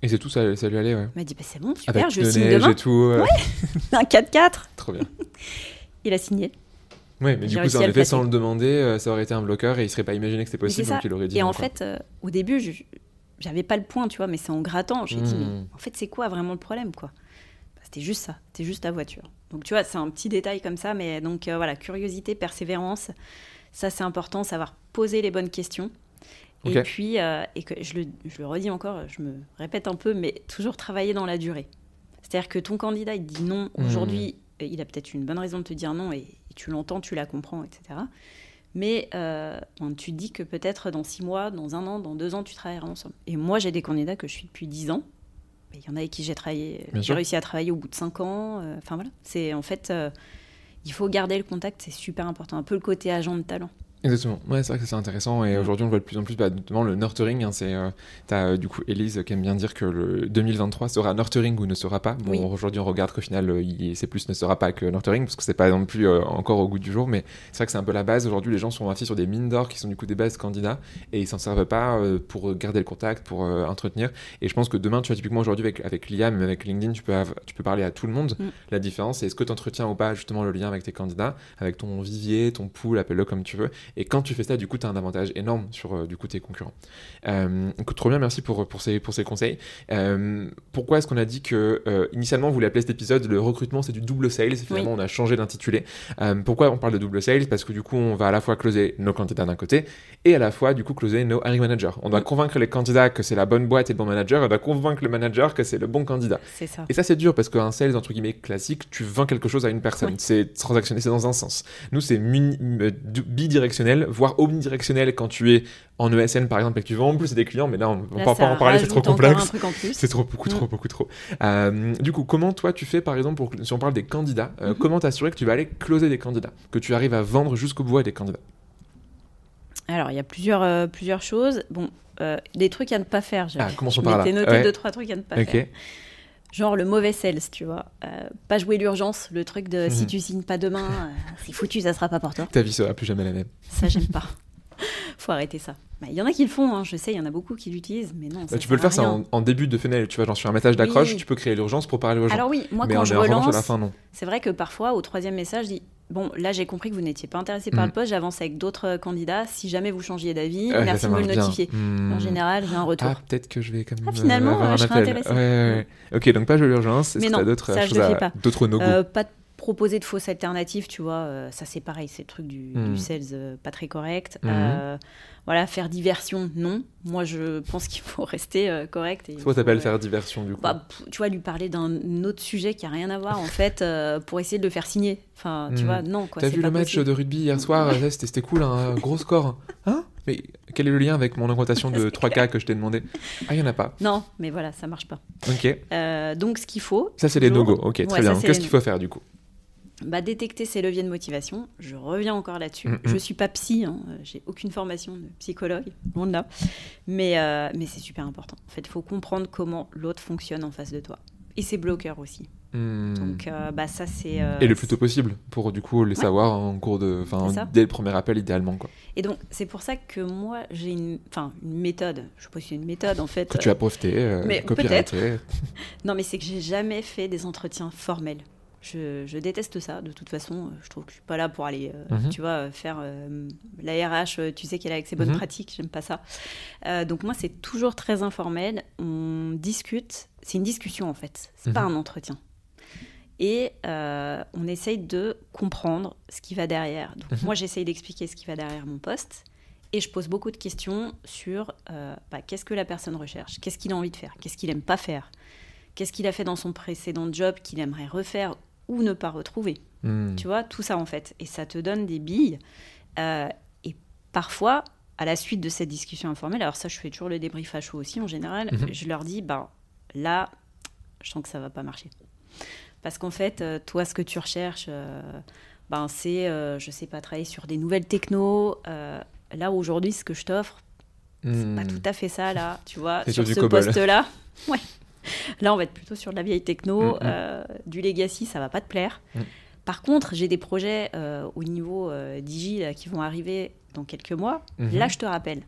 [SPEAKER 1] Et c'est tout, ça, ça lui allait, ouais.
[SPEAKER 2] Il m'a dit, bah, c'est bon, super,
[SPEAKER 1] Avec
[SPEAKER 2] je
[SPEAKER 1] de
[SPEAKER 2] signe
[SPEAKER 1] neige
[SPEAKER 2] demain.
[SPEAKER 1] et tout. euh,
[SPEAKER 2] Un 4x4.
[SPEAKER 1] Trop bien.
[SPEAKER 2] Il a signé.
[SPEAKER 1] Ouais, mais du coup, ça, en effet, sans le demander, euh, ça aurait été un bloqueur et il serait pas imaginé que c'était possible, donc il aurait dit
[SPEAKER 2] Et
[SPEAKER 1] non,
[SPEAKER 2] en
[SPEAKER 1] quoi.
[SPEAKER 2] fait, euh, au début, je j'avais pas le point, tu vois, mais c'est en grattant. J'ai dit,
[SPEAKER 1] Hmm.
[SPEAKER 2] mais en fait, c'est quoi vraiment le problème, quoi? Bah, C'était juste ça, c'était juste la voiture. Donc, tu vois, c'est un petit détail comme ça, mais donc euh, voilà, curiosité, persévérance, ça c'est important, savoir poser les bonnes questions. Et puis, euh, et que je le, je le redis encore, je me répète un peu, mais toujours travailler dans la durée. C'est-à-dire que ton candidat, il dit non
[SPEAKER 1] Hmm.
[SPEAKER 2] aujourd'hui, il a peut-être une bonne raison de te dire non, et, et tu l'entends, tu la comprends, etc. Mais euh, tu te dis que peut-être dans six mois, dans un an, dans deux ans, tu travailleras ensemble. Et moi, j'ai des candidats que je suis depuis dix ans. Il y en a avec qui j'ai travaillé, j'ai réussi à travailler au bout de cinq ans. euh, Enfin voilà, c'est en fait, il faut garder le contact, c'est super important. Un peu le côté agent de talent.
[SPEAKER 1] Exactement. Ouais, c'est vrai que c'est intéressant et aujourd'hui on le voit de plus en plus. Bah, notamment le nurturing, hein, c'est. euh, T'as euh, du coup Elise qui aime bien dire que le 2023 sera nurturing ou ne sera pas. Bon,
[SPEAKER 2] Oui.
[SPEAKER 1] aujourd'hui on regarde qu'au final euh, c'est plus ne sera pas que nurturing parce que c'est pas non plus encore au goût du jour, mais c'est vrai que c'est un peu la base. Aujourd'hui les gens sont assis sur des mines d'or qui sont du coup des bases candidats et ils s'en servent pas pour garder le contact, pour entretenir. Et je pense que demain, tu vois, typiquement aujourd'hui avec, avec l'IA, mais avec LinkedIn, tu peux, tu peux parler à tout le monde.
[SPEAKER 2] Mm.
[SPEAKER 1] La différence, c'est est-ce que tu entretiens ou pas justement le lien avec tes candidats, avec ton vivier, ton pool, appelle-le comme tu veux. Et quand tu fais ça, du coup, tu as un avantage énorme sur euh, du coup, tes concurrents. Euh, écoute, trop bien, merci pour, pour, ces, pour ces conseils. Euh, pourquoi est-ce qu'on a dit que, initialement, on voulait appeler cet épisode le recrutement, c'est du double sales Finalement, on a changé d'intitulé. Pourquoi on parle de double sales? Parce que du coup, on va à la fois closer nos candidats d'un côté et à la fois, du coup, closer nos hiring managers. On doit convaincre les candidats que c'est la bonne boîte et le bon manager, et on doit convaincre le manager que c'est le bon candidat.
[SPEAKER 2] C'est ça.
[SPEAKER 1] Et ça, c'est dur parce qu'un sales, entre guillemets, classique, tu vends quelque chose à une personne.
[SPEAKER 2] Oui.
[SPEAKER 1] C'est transactionnel, c'est dans un sens. Nous, c'est muni- voire omnidirectionnel quand tu es en ESN, par exemple, et que tu vends en plus à des clients. Mais là, on ne va pas en parler, c'est trop complexe. C'est trop, beaucoup, trop,
[SPEAKER 2] Mm.
[SPEAKER 1] beaucoup, trop. Euh, du coup, comment toi, tu fais, par exemple, pour, si on parle des candidats, euh,
[SPEAKER 2] Mhm.
[SPEAKER 1] comment t'assurer que tu vas aller closer des candidats Que tu arrives à vendre jusqu'au bout à des candidats?
[SPEAKER 2] Alors, il y a plusieurs, euh, plusieurs choses. Bon, des trucs à ne pas faire.
[SPEAKER 1] Ah, commençons par là.
[SPEAKER 2] noté
[SPEAKER 1] Ouais.
[SPEAKER 2] deux, trois trucs à ne pas
[SPEAKER 1] Ok.
[SPEAKER 2] faire. Genre le mauvais sales, tu vois. Euh, pas jouer l'urgence, le truc de si
[SPEAKER 1] Mhm.
[SPEAKER 2] tu signes pas demain, euh, c'est foutu, ça sera pas pour toi.
[SPEAKER 1] Ta vie sera plus jamais la même.
[SPEAKER 2] Ça, j'aime pas. Faut arrêter ça. Bah, Il y en a qui le font, hein, je sais, il y en a beaucoup qui l'utilisent, mais non.
[SPEAKER 1] Bah, tu peux le faire ça en, en début de funnel, tu vois, genre sur un message d'accroche,
[SPEAKER 2] Oui.
[SPEAKER 1] tu peux créer l'urgence pour parler aux gens.
[SPEAKER 2] Alors oui, moi
[SPEAKER 1] mais
[SPEAKER 2] quand je
[SPEAKER 1] revanche, à la
[SPEAKER 2] relance,
[SPEAKER 1] fin, non.
[SPEAKER 2] c'est vrai que parfois au troisième message, je dis bon, là j'ai compris que vous n'étiez pas intéressé par le poste, j'avance avec d'autres euh, candidats. Si jamais vous changiez d'avis,
[SPEAKER 1] Ouais,
[SPEAKER 2] merci de me le notifier.
[SPEAKER 1] Hmm.
[SPEAKER 2] En général, j'ai un retour.
[SPEAKER 1] Ah, peut-être que je vais quand même
[SPEAKER 2] Ah, finalement,
[SPEAKER 1] euh, avoir
[SPEAKER 2] euh, je serais intéressée.
[SPEAKER 1] Ouais, ouais, ouais. Ok, donc pas jouer l'urgence. Est-ce
[SPEAKER 2] Mais
[SPEAKER 1] que t'as
[SPEAKER 2] non,
[SPEAKER 1] d'autres choses à- d'autres
[SPEAKER 2] Euh, pas de proposer de fausses alternatives, tu vois, euh, ça c'est pareil, c'est le truc du, du sales euh, pas très correct.
[SPEAKER 1] Mhm.
[SPEAKER 2] Euh, voilà, faire diversion, non. Moi je pense qu'il faut rester correct. et faut,
[SPEAKER 1] t'appelles faire diversion du coup.
[SPEAKER 2] bah, tu vois, lui parler d'un autre sujet qui a rien à voir en fait, pour essayer de le faire signer. Enfin, tu
[SPEAKER 1] Mhm.
[SPEAKER 2] vois, non quoi.
[SPEAKER 1] T'as vu
[SPEAKER 2] pas
[SPEAKER 1] le match
[SPEAKER 2] possible.
[SPEAKER 1] de rugby hier soir? Ça, C'était cool, un gros score. Hein? Mais quel est le lien avec mon augmentation de 3K que je t'ai demandé? Ah, il y en a pas.
[SPEAKER 2] Non, mais voilà, ça marche pas.
[SPEAKER 1] Ok.
[SPEAKER 2] Euh, donc ce qu'il faut,
[SPEAKER 1] Ça, c'est les no-go. Ok, très
[SPEAKER 2] Ouais,
[SPEAKER 1] bien. Qu'est-ce
[SPEAKER 2] les
[SPEAKER 1] qu'il faut faire du coup?
[SPEAKER 2] Bah, détecter ses leviers de motivation. Je reviens encore là-dessus.
[SPEAKER 1] Mhm.
[SPEAKER 2] Je suis pas psy, hein, euh, j'ai aucune formation de psychologue, loin de là. Mais, euh, mais c'est super important. En fait, il faut comprendre comment l'autre fonctionne en face de toi. Et ses bloqueurs aussi. Hmm. Donc, euh, bah, ça, c'est. Euh,
[SPEAKER 1] et le plus tôt possible, pour du coup les savoir en cours de. Enfin, dès le premier appel, idéalement, quoi.
[SPEAKER 2] Et donc, c'est pour ça que moi, j'ai une, une méthode. Je sais pas si c'est une méthode, en fait.
[SPEAKER 1] Que tu as breveté, mais copyrighté.
[SPEAKER 2] non, mais c'est que j'ai jamais fait des entretiens formels. Je, déteste ça. De toute façon, je trouve que je suis pas là pour aller, euh, mhm. tu vois, faire euh, la RH. Tu sais qu'elle a avec ses bonnes mhm. pratiques. J'aime pas ça. Euh, donc moi, c'est toujours très informel. On discute. C'est une discussion en fait. C'est pas mhm. un entretien. Et on essaye de comprendre ce qui va derrière. Donc moi, j'essaye d'expliquer ce qui va derrière mon poste. Et je pose beaucoup de questions sur bah, qu'est-ce que la personne recherche, qu'est-ce qu'il a envie de faire, qu'est-ce qu'il aime pas faire, qu'est-ce qu'il a fait dans son précédent job qu'il aimerait refaire? Ou ne pas retrouver. Hmm. Tu vois, tout ça en fait. Et ça te donne des billes. Euh, et parfois, à la suite de cette discussion informelle, alors ça, je fais toujours le débrief à chaud aussi en général, mhm. je leur dis, ben là, je sens que ça va pas marcher. Parce qu'en fait, euh, toi, ce que tu recherches, euh, ben, c'est, je sais pas, travailler sur des nouvelles technos. là, aujourd'hui, ce que je t'offre, c'est pas hmm. tout à fait ça, là, tu vois, sur, ce poste-là. Ouais. Là, on va être plutôt sur de la vieille techno, mm, mm. Euh, du legacy, ça va pas te plaire. Mm. Par contre, j'ai des projets euh, au niveau euh, digi qui vont arriver dans quelques mois. Mm-hmm. Là, je te rappelle.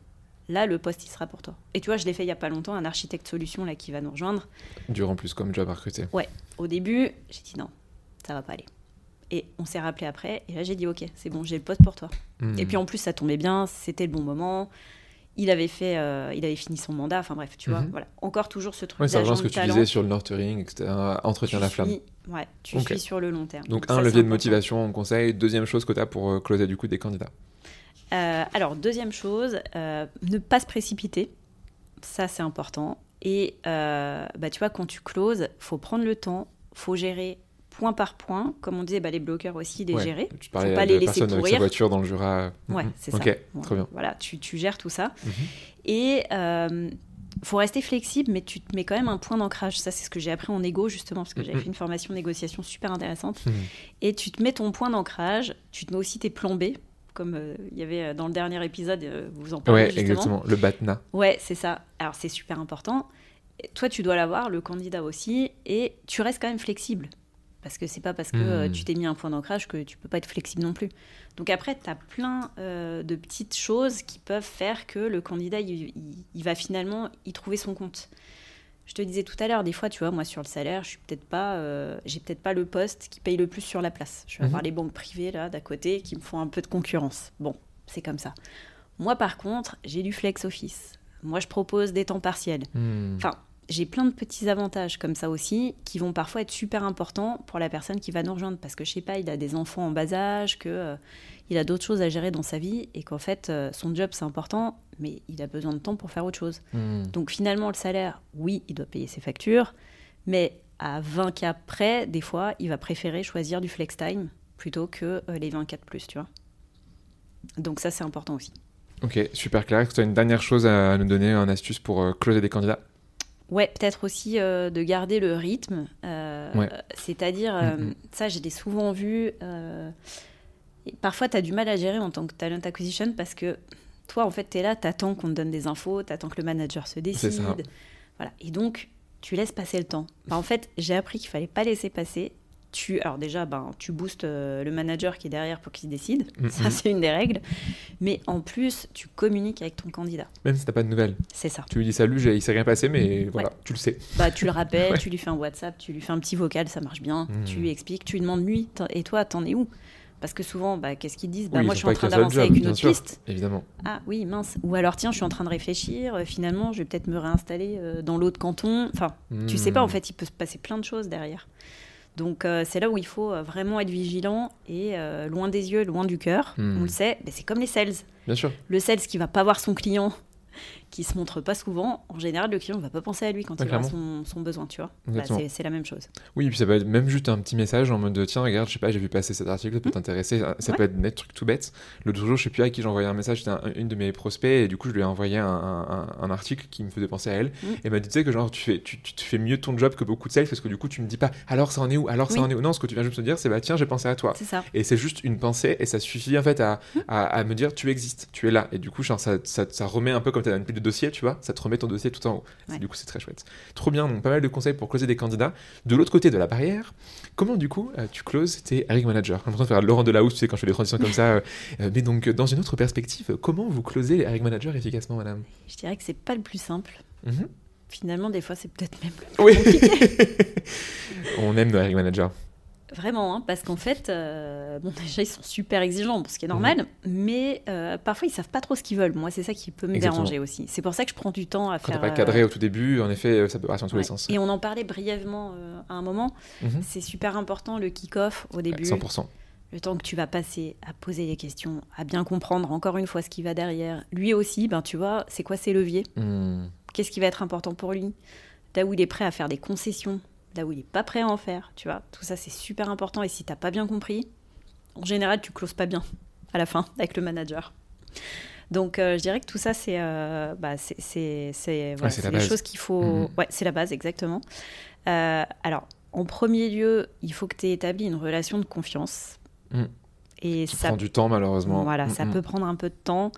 [SPEAKER 2] Là, le poste, il sera pour toi. Et tu vois, je l'ai fait il y a pas longtemps, un architecte solution là qui va nous rejoindre.
[SPEAKER 1] Durant plus comme job à recruter.
[SPEAKER 2] Ouais. Au début, j'ai dit non, ça va pas aller. Et on s'est rappelé après, et là j'ai dit ok, c'est bon, j'ai le poste pour toi. Et puis en plus, ça tombait bien, c'était le bon moment il avait fait, euh, il avait fini son mandat. Enfin bref, tu vois, mhm. voilà. Encore toujours ce truc.
[SPEAKER 1] Oui, ça rejoint ce que tu disais sur le nurturing, etc. Entretien la flamme.
[SPEAKER 2] Ouais, tu suis sur le long terme.
[SPEAKER 1] Donc, un levier de motivation en conseil. Deuxième chose que tu as pour euh, closer du coup des candidats.
[SPEAKER 2] Euh, alors deuxième chose, ne pas se précipiter. Ça c'est important. Et bah, tu vois, quand tu closes, faut prendre le temps, faut gérer point par point. Comme on disait, bah, les bloqueurs aussi, les gérer.
[SPEAKER 1] Tu parlais Faut pas les laisser pourrir. Avec sa voiture dans le Jura.
[SPEAKER 2] Ouais, mhm. c'est ça. Ok, très bien. Voilà, tu, tu, gères tout ça. Mhm. Et euh, faut rester flexible, mais tu te mets quand même un point d'ancrage. Ça, c'est ce que j'ai appris en égo, justement, parce que j'avais mhm. fait une formation négociation super intéressante. Et tu te mets ton point d'ancrage, tu te mets aussi tes plans B, comme euh, il y avait euh, dans le dernier épisode, euh, vous en parlez.
[SPEAKER 1] Ouais, exactement, le BATNA.
[SPEAKER 2] Ouais, c'est ça. Alors, c'est super important. Toi, tu dois l'avoir, le candidat aussi, et tu restes quand même flexible. Parce que c'est pas parce que euh, hmm. tu t'es mis un point d'ancrage que tu peux pas être flexible non plus. Donc après, tu as plein euh, de petites choses qui peuvent faire que le candidat, il, va finalement y trouver son compte. Je te disais tout à l'heure, des fois, tu vois, moi sur le salaire, je suis peut-être pas, euh, j'ai peut-être pas le poste qui paye le plus sur la place. Je vais avoir mhm. les banques privées là d'à côté qui me font un peu de concurrence. Bon, c'est comme ça. Moi, par contre, j'ai du flex office. Moi, je propose des temps partiels. Hmm. Enfin, j'ai plein de petits avantages comme ça aussi qui vont parfois être super importants pour la personne qui va nous rejoindre parce que je sais pas, il a des enfants en bas âge, que euh, il a d'autres choses à gérer dans sa vie et qu'en fait euh, son job c'est important, mais il a besoin de temps pour faire autre chose. Hmm. Donc finalement le salaire, oui, il doit payer ses factures, mais à 20 cas près, des fois, il va préférer choisir du flex time plutôt que euh, les 24 plus, tu vois. Donc ça c'est important aussi.
[SPEAKER 1] Ok, super clair. Tu as une dernière chose à nous donner, une astuce pour closer des candidats?
[SPEAKER 2] Ouais, peut-être aussi euh, de garder le rythme. Euh, c'est-à-dire, euh, mm, mm. ça, j'ai souvent vu. parfois, tu as du mal à gérer en tant que talent acquisition parce que toi, en fait, tu es là, tu attends qu'on te donne des infos, tu attends que le manager se décide. Voilà. Et donc, tu laisses passer le temps. en fait, j'ai appris qu'il fallait pas laisser passer tu, alors déjà, ben, tu boostes euh, le manager qui est derrière pour qu'il décide. Mm, ça, mm. c'est une des règles. Mais en plus, tu communiques avec ton candidat.
[SPEAKER 1] Même si tu n'as pas de nouvelles.
[SPEAKER 2] C'est ça.
[SPEAKER 1] Tu lui dis salut, il s'est rien passé, mais voilà, tu le sais.
[SPEAKER 2] Bah, tu le rappelles, tu lui fais un WhatsApp, tu lui fais un petit vocal, ça marche bien. Mm. Tu lui expliques, tu lui demandes lui, et toi, t'en es où? Parce que souvent, bah, qu'est-ce qu'ils disent? Bah, Moi, je suis en train d'avancer avec une autre piste.
[SPEAKER 1] Évidemment.
[SPEAKER 2] Ah oui, mince. Ou alors, tiens, je suis en train de réfléchir. Euh, finalement, je vais peut-être me réinstaller euh, dans l'autre canton. Enfin, tu sais pas, en fait, il peut se passer plein de choses derrière. Donc euh, c'est là où il faut euh, vraiment être vigilant et euh, loin des yeux, loin du cœur. Hmm. On le sait, mais c'est comme les sales.
[SPEAKER 1] Bien sûr.
[SPEAKER 2] Le sales qui va pas voir son client qui se montre pas souvent, en général, le client ne va pas penser à lui quand il a son, son, besoin, tu vois. Bah, c'est la même chose.
[SPEAKER 1] Oui, et puis ça peut être même juste un petit message en mode tiens, regarde, je sais pas, j'ai vu passer cet article, ça peut mmh. t'intéresser. Ça peut être des trucs tout bêtes. L'autre jour, je sais plus à qui j'ai envoyé un message, c'était une de mes prospects, et du coup, je lui ai envoyé un, un, article qui me faisait penser à elle. Mmh. Et elle m'a dit, tu sais, que genre, tu fais, tu, tu, fais mieux ton job que beaucoup de sales parce que du coup, tu me dis pas alors ça en est où, alors ça en est où. Non, ce que tu viens juste me dire, c'est bah tiens, j'ai pensé à toi.
[SPEAKER 2] Ça.
[SPEAKER 1] Et c'est juste une pensée, et ça suffit en fait à, mmh. à, me dire tu existes, tu es là. Et du coup, genre, ça, ça, ça remet un peu comme tu as une pile de dossier, tu vois, ça te remet ton dossier tout en haut. Du coup, c'est très chouette. Trop bien, donc pas mal de conseils pour closer des candidats. De l'autre côté de la barrière, comment du coup euh, tu closes tes hiring managers? J'ai l'impression de faire Laurent Delahousse, tu sais, quand je fais des transitions comme ça. mais donc, dans une autre perspective, comment vous closez les hiring managers efficacement, madame?
[SPEAKER 2] Je dirais que c'est pas le plus simple.
[SPEAKER 1] Mhm.
[SPEAKER 2] Finalement, des fois, c'est peut-être même le plus oui. compliqué.
[SPEAKER 1] On aime nos hiring managers.
[SPEAKER 2] Vraiment, hein, parce qu'en fait, euh, bon, déjà, ils sont super exigeants, ce qui est normal, mhm. mais euh, parfois, ils savent pas trop ce qu'ils veulent. Moi, c'est ça qui peut me déranger aussi. C'est pour ça que je prends du temps à
[SPEAKER 1] Quand
[SPEAKER 2] faire.
[SPEAKER 1] Quand pas cadré euh, au tout début, en effet, ça peut partir dans tous les sens.
[SPEAKER 2] Et on en parlait brièvement à un moment. Mhm. C'est super important, le kick-off au début.
[SPEAKER 1] 100%.
[SPEAKER 2] Le temps que tu vas passer à poser des questions, à bien comprendre encore une fois ce qui va derrière. Lui aussi, ben, tu vois, c'est quoi ses leviers?
[SPEAKER 1] Hmm.
[SPEAKER 2] Qu'est-ce qui va être important pour lui? Là où il est prêt à faire des concessions? Là où il n'est pas prêt à en faire, tu vois. Tout ça, c'est super important. Et si tu n'as pas bien compris, en général, tu closes pas bien à la fin avec le manager. Donc, euh, je dirais que tout ça, c'est euh, bah, c'est voilà, des choses qu'il faut. Mhm. Ouais, c'est la base, exactement. Euh, alors, en premier lieu, il faut que tu aies établi une relation de confiance.
[SPEAKER 1] Mhm.
[SPEAKER 2] Et
[SPEAKER 1] ça prend du temps, malheureusement.
[SPEAKER 2] Voilà, ça peut prendre un peu de temps.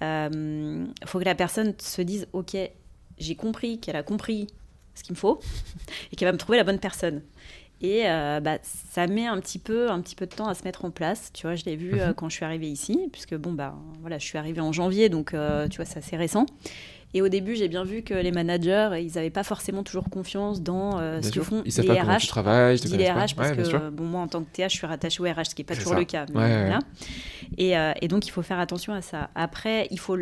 [SPEAKER 2] Il faut que la personne se dise Ok, j'ai compris qu'elle a compris ce qu'il me faut et qu'elle va me trouver la bonne personne. Et euh, bah, ça met un petit, peu, un petit peu de temps à se mettre en place. Tu vois, je l'ai vu euh, mhm. quand je suis arrivée ici, puisque bon, bah, voilà, je suis arrivée en janvier, donc euh, tu vois, c'est assez récent. Et au début, j'ai bien vu que les managers, ils n'avaient pas forcément toujours confiance dans ce que font
[SPEAKER 1] ils les pas RH. Tu travailles,
[SPEAKER 2] je les RH parce que bon, moi, en tant que TA, je suis rattachée au RH, ce qui n'est pas toujours le cas. voilà. et, et, donc, il faut faire attention à ça. Après, il faut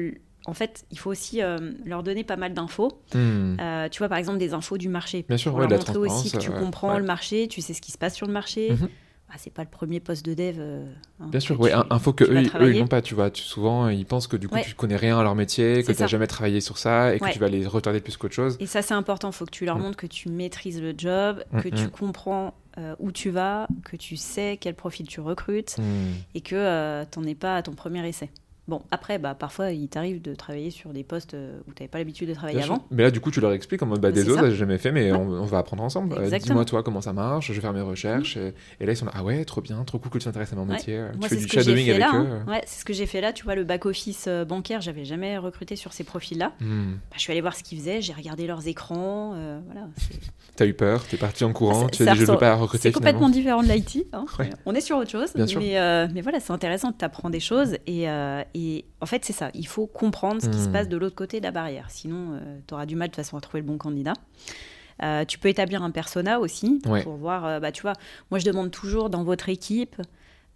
[SPEAKER 2] en fait, il faut aussi euh, leur donner pas mal d'infos.
[SPEAKER 1] Hmm.
[SPEAKER 2] Euh, tu vois, par exemple, des infos du marché.
[SPEAKER 1] Bien sûr,
[SPEAKER 2] pour
[SPEAKER 1] leur
[SPEAKER 2] montrer aussi que tu comprends le marché, tu sais ce qui se passe sur le marché. Mhm. Ah, c'est pas le premier poste de dev. Euh,
[SPEAKER 1] hein, Bien sûr, oui, info que eux, eux, ils n'ont pas, tu vois. souvent, ils pensent que du coup, tu connais rien à leur métier, que tu n'as jamais travaillé sur ça et que tu vas les retarder plus qu'autre chose.
[SPEAKER 2] Et ça, c'est important. Il faut que tu leur mm. montres que tu maîtrises le job, que mm, tu mm. comprends où tu vas, que tu sais quel profil tu recrutes et que tu n'en es pas à ton premier essai. Bon, après, bah, parfois, il t'arrive de travailler sur des postes euh, où tu n'avais pas l'habitude de travailler avant.
[SPEAKER 1] Mais là, du coup, tu leur expliques en mode bah, des autres, j'ai jamais fait, mais on, va apprendre ensemble. Euh, dis-moi, toi, comment ça marche, je vais faire mes recherches. Mm. Et, là, ils sont là, ah ouais, trop bien, trop cool que tu t'intéresses à mon métier. Euh, tu fais du shadowing avec eux.
[SPEAKER 2] Hein. Ouais, c'est ce que j'ai fait là. Tu vois, le back-office bancaire, j'avais jamais recruté sur ces profils-là.
[SPEAKER 1] Hmm.
[SPEAKER 2] Bah, je suis allée voir ce qu'ils faisaient, j'ai regardé leurs écrans. voilà,
[SPEAKER 1] T'as eu peur, t'es parti en courant, tu as dit, je ne veux pas recruter.
[SPEAKER 2] C'est complètement différent de l'IT. Hein. On est sur autre chose. Mais, mais voilà, c'est intéressant, tu apprends des choses. Et, et en fait, c'est il faut comprendre ce qui se hmm. passe de l'autre côté de la barrière. Sinon, euh, tu auras du mal de toute façon à trouver le bon candidat. Euh, tu peux établir un persona aussi pour voir. Euh, bah, tu vois, moi, je demande toujours dans votre équipe,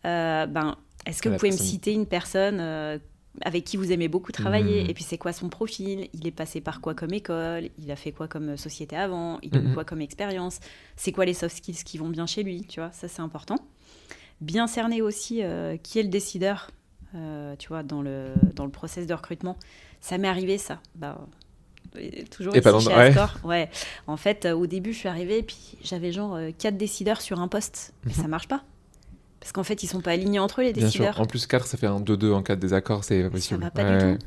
[SPEAKER 2] ben, est-ce que vous pouvez me citer une personne avec qui vous aimez beaucoup travailler hmm. Et puis, c'est quoi son profil? Il est passé par quoi comme école? Il a fait quoi comme société avant? Il a hmm, quoi comme expérience? C'est quoi les soft skills qui vont bien chez lui? Tu vois, ça, c'est important. Bien cerner aussi qui est le décideur euh, tu vois, dans le, dans le process de recrutement. Ça m'est arrivé, ça. Bah, toujours et ici, chez ouais. ouais. En fait, euh, au début, je suis arrivée, et puis j'avais genre euh, quatre décideurs sur un poste. Mais mhm. ça marche pas. Parce qu'en fait, ils sont pas alignés entre eux, les Bien décideurs.
[SPEAKER 1] Sûr. En plus, 4, ça fait un 2-2 en cas de désaccord, c'est possible.
[SPEAKER 2] Ça va pas du tout.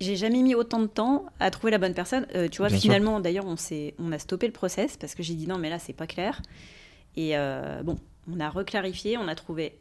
[SPEAKER 2] J'ai jamais mis autant de temps à trouver la bonne personne. tu vois, finalement, d'ailleurs, on, on a stoppé le process parce que j'ai dit non, mais là, c'est pas clair. Et bon, on a reclarifié, on a trouvé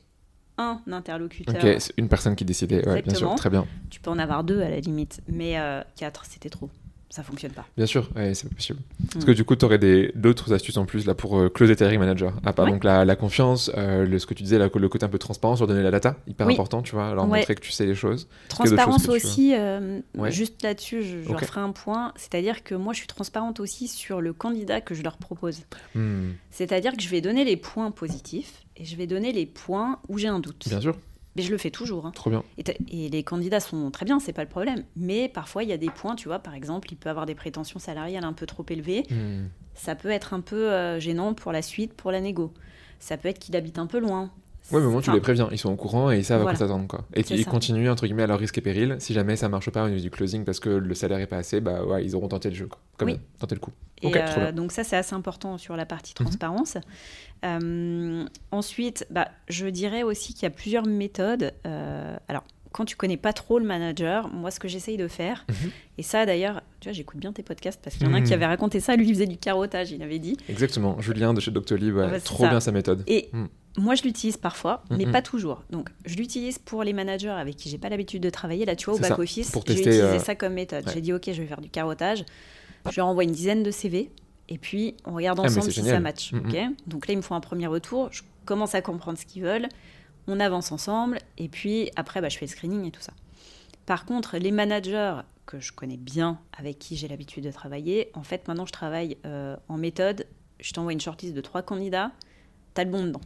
[SPEAKER 2] un interlocuteur.
[SPEAKER 1] Ok, une personne qui décidait, ouais, bien sûr, très bien.
[SPEAKER 2] Tu peux en avoir deux à la limite, mais euh, quatre, c'était trop ça fonctionne pas.
[SPEAKER 1] Bien sûr, ouais, c'est possible. Parce que du coup, tu aurais d'autres astuces en plus là pour euh, closer tes manager. À part donc la, confiance, euh, le, ce que tu disais, le côté un peu transparent sur donner la data, hyper important, tu vois, alors montrer que tu sais les choses.
[SPEAKER 2] Transparence aussi, euh, juste là-dessus, je, je ferai un point. C'est-à-dire que moi, je suis transparente aussi sur le candidat que je leur propose.
[SPEAKER 1] Hmm.
[SPEAKER 2] C'est-à-dire que je vais donner les points positifs et je vais donner les points où j'ai un doute.
[SPEAKER 1] Bien sûr.
[SPEAKER 2] Mais je le fais toujours. Hein.
[SPEAKER 1] Trop bien.
[SPEAKER 2] Et, les candidats sont très bien, c'est pas le problème. Mais parfois, il y a des points, tu vois, par exemple, il peut avoir des prétentions salariales un peu trop élevées.
[SPEAKER 1] Hmm.
[SPEAKER 2] Ça peut être un peu euh, gênant pour la suite, pour la négo. Ça peut être qu'il habite un peu loin.
[SPEAKER 1] Ouais, mais moi, tu les préviens, ils sont au courant et ils savent à quoi s'attendre. Quoi. Et ils continuent, entre guillemets, à leur risque et péril. Si jamais ça marche pas au niveau du closing parce que le salaire est pas assez, bah ouais, ils auront tenté le jeu, quoi. Comme oui. tenté le coup.
[SPEAKER 2] Et euh, donc ça, c'est assez important sur la partie mhm. transparence. Euh, ensuite, bah, je dirais aussi qu'il y a plusieurs méthodes. Euh, alors, quand tu connais pas trop le manager, moi, ce que j'essaye de faire,
[SPEAKER 1] mhm.
[SPEAKER 2] et ça d'ailleurs, tu vois, j'écoute bien tes podcasts parce qu'il y en a un qui mhm. avait raconté ça, lui, il faisait du carottage, il avait dit.
[SPEAKER 1] Exactement, Julien de chez Doctolib, trop bien sa méthode.
[SPEAKER 2] Et moi, je l'utilise parfois, mais pas toujours. Donc, je l'utilise pour les managers avec qui j'ai pas l'habitude de travailler. Là, tu vois, au back-office, j'ai utilisé
[SPEAKER 1] euh,
[SPEAKER 2] ça comme méthode.
[SPEAKER 1] ouais.
[SPEAKER 2] J'ai dit, OK, je vais faire du carottage. Je leur envoie une dizaine de CV. Et puis, on regarde
[SPEAKER 1] Ah,
[SPEAKER 2] ensemble si ça match.
[SPEAKER 1] Mhm.
[SPEAKER 2] ok Donc là, ils me font un premier retour. Je commence à comprendre ce qu'ils veulent. On avance ensemble. Et puis, après, bah, je fais le screening et tout ça. Par contre, les managers que je connais bien, avec qui j'ai l'habitude de travailler, en fait, maintenant, je travaille euh, en méthode. Je t'envoie une shortlist de trois candidats. T'as le bon dedans.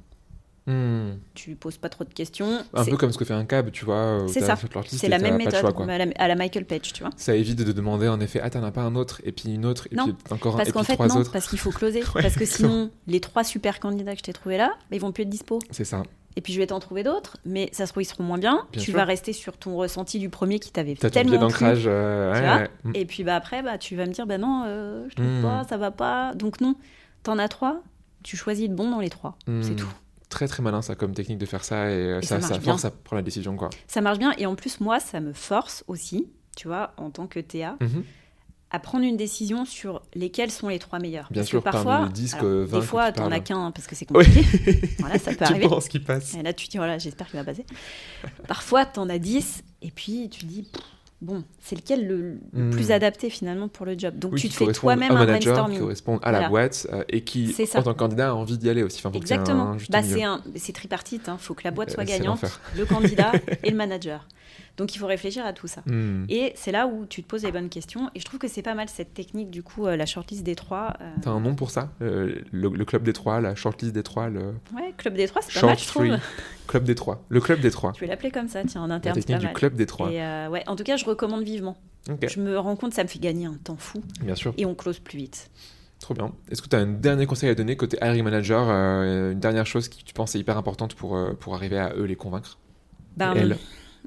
[SPEAKER 1] Hmm.
[SPEAKER 2] Tu poses pas trop de questions.
[SPEAKER 1] Un peu comme ce que fait un cab, tu vois. où
[SPEAKER 2] C'est ça. C'est la même méthode,
[SPEAKER 1] choix,
[SPEAKER 2] à la, à la Michael Page, tu vois.
[SPEAKER 1] Ça évite de demander en effet, ah t'en as pas un autre, et puis une autre, et
[SPEAKER 2] Non,
[SPEAKER 1] puis encore un,
[SPEAKER 2] Parce
[SPEAKER 1] et
[SPEAKER 2] qu'en
[SPEAKER 1] puis
[SPEAKER 2] fait,
[SPEAKER 1] trois
[SPEAKER 2] non,
[SPEAKER 1] autres.
[SPEAKER 2] parce qu'il faut closer.
[SPEAKER 1] Ouais,
[SPEAKER 2] parce que sinon, les trois super candidats que je t'ai trouvés là, ils vont plus être dispo.
[SPEAKER 1] C'est ça.
[SPEAKER 2] Et puis je vais t'en trouver d'autres, mais ça se trouve, ils seront moins bien.
[SPEAKER 1] Bien
[SPEAKER 2] tu
[SPEAKER 1] sûr.
[SPEAKER 2] vas rester sur ton ressenti du premier qui t'avait
[SPEAKER 1] biais
[SPEAKER 2] tellement
[SPEAKER 1] d'ancrage. euh,
[SPEAKER 2] tu
[SPEAKER 1] ouais,
[SPEAKER 2] vois
[SPEAKER 1] ouais. Hmm.
[SPEAKER 2] Et puis bah, après, bah, tu vas me dire, bah non, euh, je trouve
[SPEAKER 1] Mm.
[SPEAKER 2] pas, ça va pas. Donc non, t'en as trois, tu choisis le bon dans les trois. C'est
[SPEAKER 1] Hmm.
[SPEAKER 2] tout.
[SPEAKER 1] Très très malin ça comme technique de faire ça, et, euh,
[SPEAKER 2] Et
[SPEAKER 1] ça,
[SPEAKER 2] ça
[SPEAKER 1] ça,
[SPEAKER 2] marche
[SPEAKER 1] force à prendre la décision, quoi.
[SPEAKER 2] Ça marche bien. Et en plus, moi, ça me force aussi, tu vois, en tant que TA,
[SPEAKER 1] Mhm.
[SPEAKER 2] à prendre une décision sur lesquels sont les trois meilleurs.
[SPEAKER 1] Bien
[SPEAKER 2] Parce
[SPEAKER 1] sûr,
[SPEAKER 2] que
[SPEAKER 1] parmi
[SPEAKER 2] parfois,
[SPEAKER 1] les 10
[SPEAKER 2] alors,
[SPEAKER 1] que 20
[SPEAKER 2] des fois,
[SPEAKER 1] tu
[SPEAKER 2] t'en as qu'un hein, parce que c'est
[SPEAKER 1] Oui.
[SPEAKER 2] compliqué. voilà, ça peut
[SPEAKER 1] tu
[SPEAKER 2] arriver.
[SPEAKER 1] penses qu'il passe.
[SPEAKER 2] Et là, tu dis, voilà, j'espère qu'il va passer. Parfois, t'en as 10, et puis tu dis, pff, bon, c'est lequel le, le
[SPEAKER 1] Hmm.
[SPEAKER 2] plus adapté finalement pour le job? Donc
[SPEAKER 1] Oui,
[SPEAKER 2] tu
[SPEAKER 1] qui
[SPEAKER 2] te fais toi-même
[SPEAKER 1] au
[SPEAKER 2] un
[SPEAKER 1] manager, qui
[SPEAKER 2] brainstorming.
[SPEAKER 1] correspondent à la
[SPEAKER 2] Voilà.
[SPEAKER 1] boîte euh, et qui, en tant que candidat, a envie d'y aller aussi. Enfin,
[SPEAKER 2] Exactement.
[SPEAKER 1] un
[SPEAKER 2] Bah, c'est un- tripartite. Il faut que la boîte
[SPEAKER 1] Euh,
[SPEAKER 2] soit gagnante, le candidat et le manager. Donc il faut réfléchir à tout ça.
[SPEAKER 1] Hmm.
[SPEAKER 2] Et c'est là où tu te poses les bonnes questions. Et je trouve que c'est pas mal cette technique, du coup, euh, la shortlist des trois. euh,
[SPEAKER 1] T'as un nom pour ça? Euh, le, le club des trois, la shortlist des trois, le
[SPEAKER 2] Ouais, club des trois, c'est pas mal, je trouve.
[SPEAKER 1] club des trois, le club des trois,
[SPEAKER 2] Je vais l'appeler comme ça, tiens, en
[SPEAKER 1] la
[SPEAKER 2] interne, c'est
[SPEAKER 1] technique
[SPEAKER 2] pas
[SPEAKER 1] du
[SPEAKER 2] mal.
[SPEAKER 1] club des trois.
[SPEAKER 2] Et euh, ouais, en tout cas, je recommande vivement. Je me rends compte, ça me fait gagner un temps fou
[SPEAKER 1] bien sûr,
[SPEAKER 2] et on close plus vite.
[SPEAKER 1] trop bien. Est-ce que tu as un dernier conseil à donner côté hiring manager, une dernière chose qui tu penses est hyper importante pour, pour arriver à eux les convaincre?
[SPEAKER 2] Ben,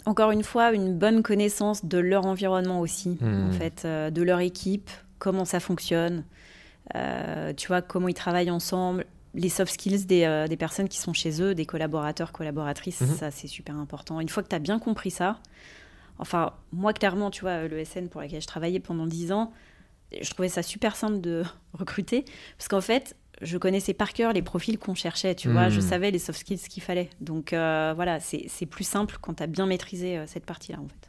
[SPEAKER 2] encore une fois, une bonne connaissance de leur environnement aussi,
[SPEAKER 1] Hmm.
[SPEAKER 2] en fait, euh, de leur équipe, comment ça fonctionne, euh, tu vois, comment ils travaillent ensemble, les soft skills des, euh, des personnes qui sont chez eux, des collaborateurs, collaboratrices,
[SPEAKER 1] Mhm.
[SPEAKER 2] ça c'est super important. Une fois que tu as bien compris ça, enfin, moi clairement, tu vois, le SN pour lequel je travaillais pendant 10 ans, je trouvais ça super simple de recruter, parce qu'en fait, je connaissais par cœur les profils qu'on cherchait, tu vois, je savais les soft skills qu'il fallait. Donc euh, voilà, c'est c'est plus simple quand tu as bien maîtrisé euh, cette partie-là, en fait.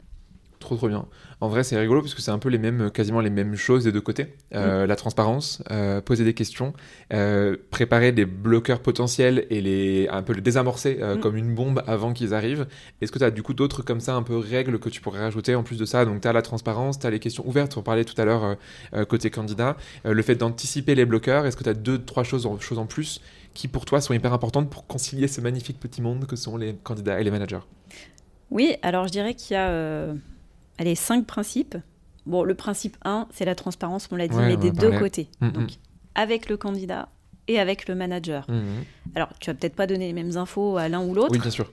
[SPEAKER 1] Trop trop bien. En vrai, c'est rigolo parce que c'est un peu les mêmes, quasiment les mêmes choses des deux côtés.
[SPEAKER 2] Mm.
[SPEAKER 1] Euh, La transparence, euh, poser des questions, euh, préparer des bloqueurs potentiels et les un peu les désamorcer
[SPEAKER 2] Mm.
[SPEAKER 1] comme une bombe avant qu'ils arrivent. Est-ce que tu as du coup d'autres comme ça un peu règles que tu pourrais rajouter en plus de ça? Donc tu as la transparence, tu as les questions ouvertes, on parlait tout à l'heure côté candidat, le fait d'anticiper les bloqueurs. Est-ce que tu as deux trois choses en, choses en plus qui pour toi sont hyper importantes pour concilier ce magnifique petit monde que sont les candidats et les managers?
[SPEAKER 2] Oui, alors je dirais qu'il y a allez, cinq principes. Bon, le principe 1, c'est la transparence, on l'a dit,
[SPEAKER 1] Ouais,
[SPEAKER 2] mais des deux côtés. Donc, avec le candidat et avec le manager.
[SPEAKER 1] Mhm.
[SPEAKER 2] Alors, tu vas peut-être pas donner les mêmes infos à l'un ou l'autre,
[SPEAKER 1] Oui, bien sûr.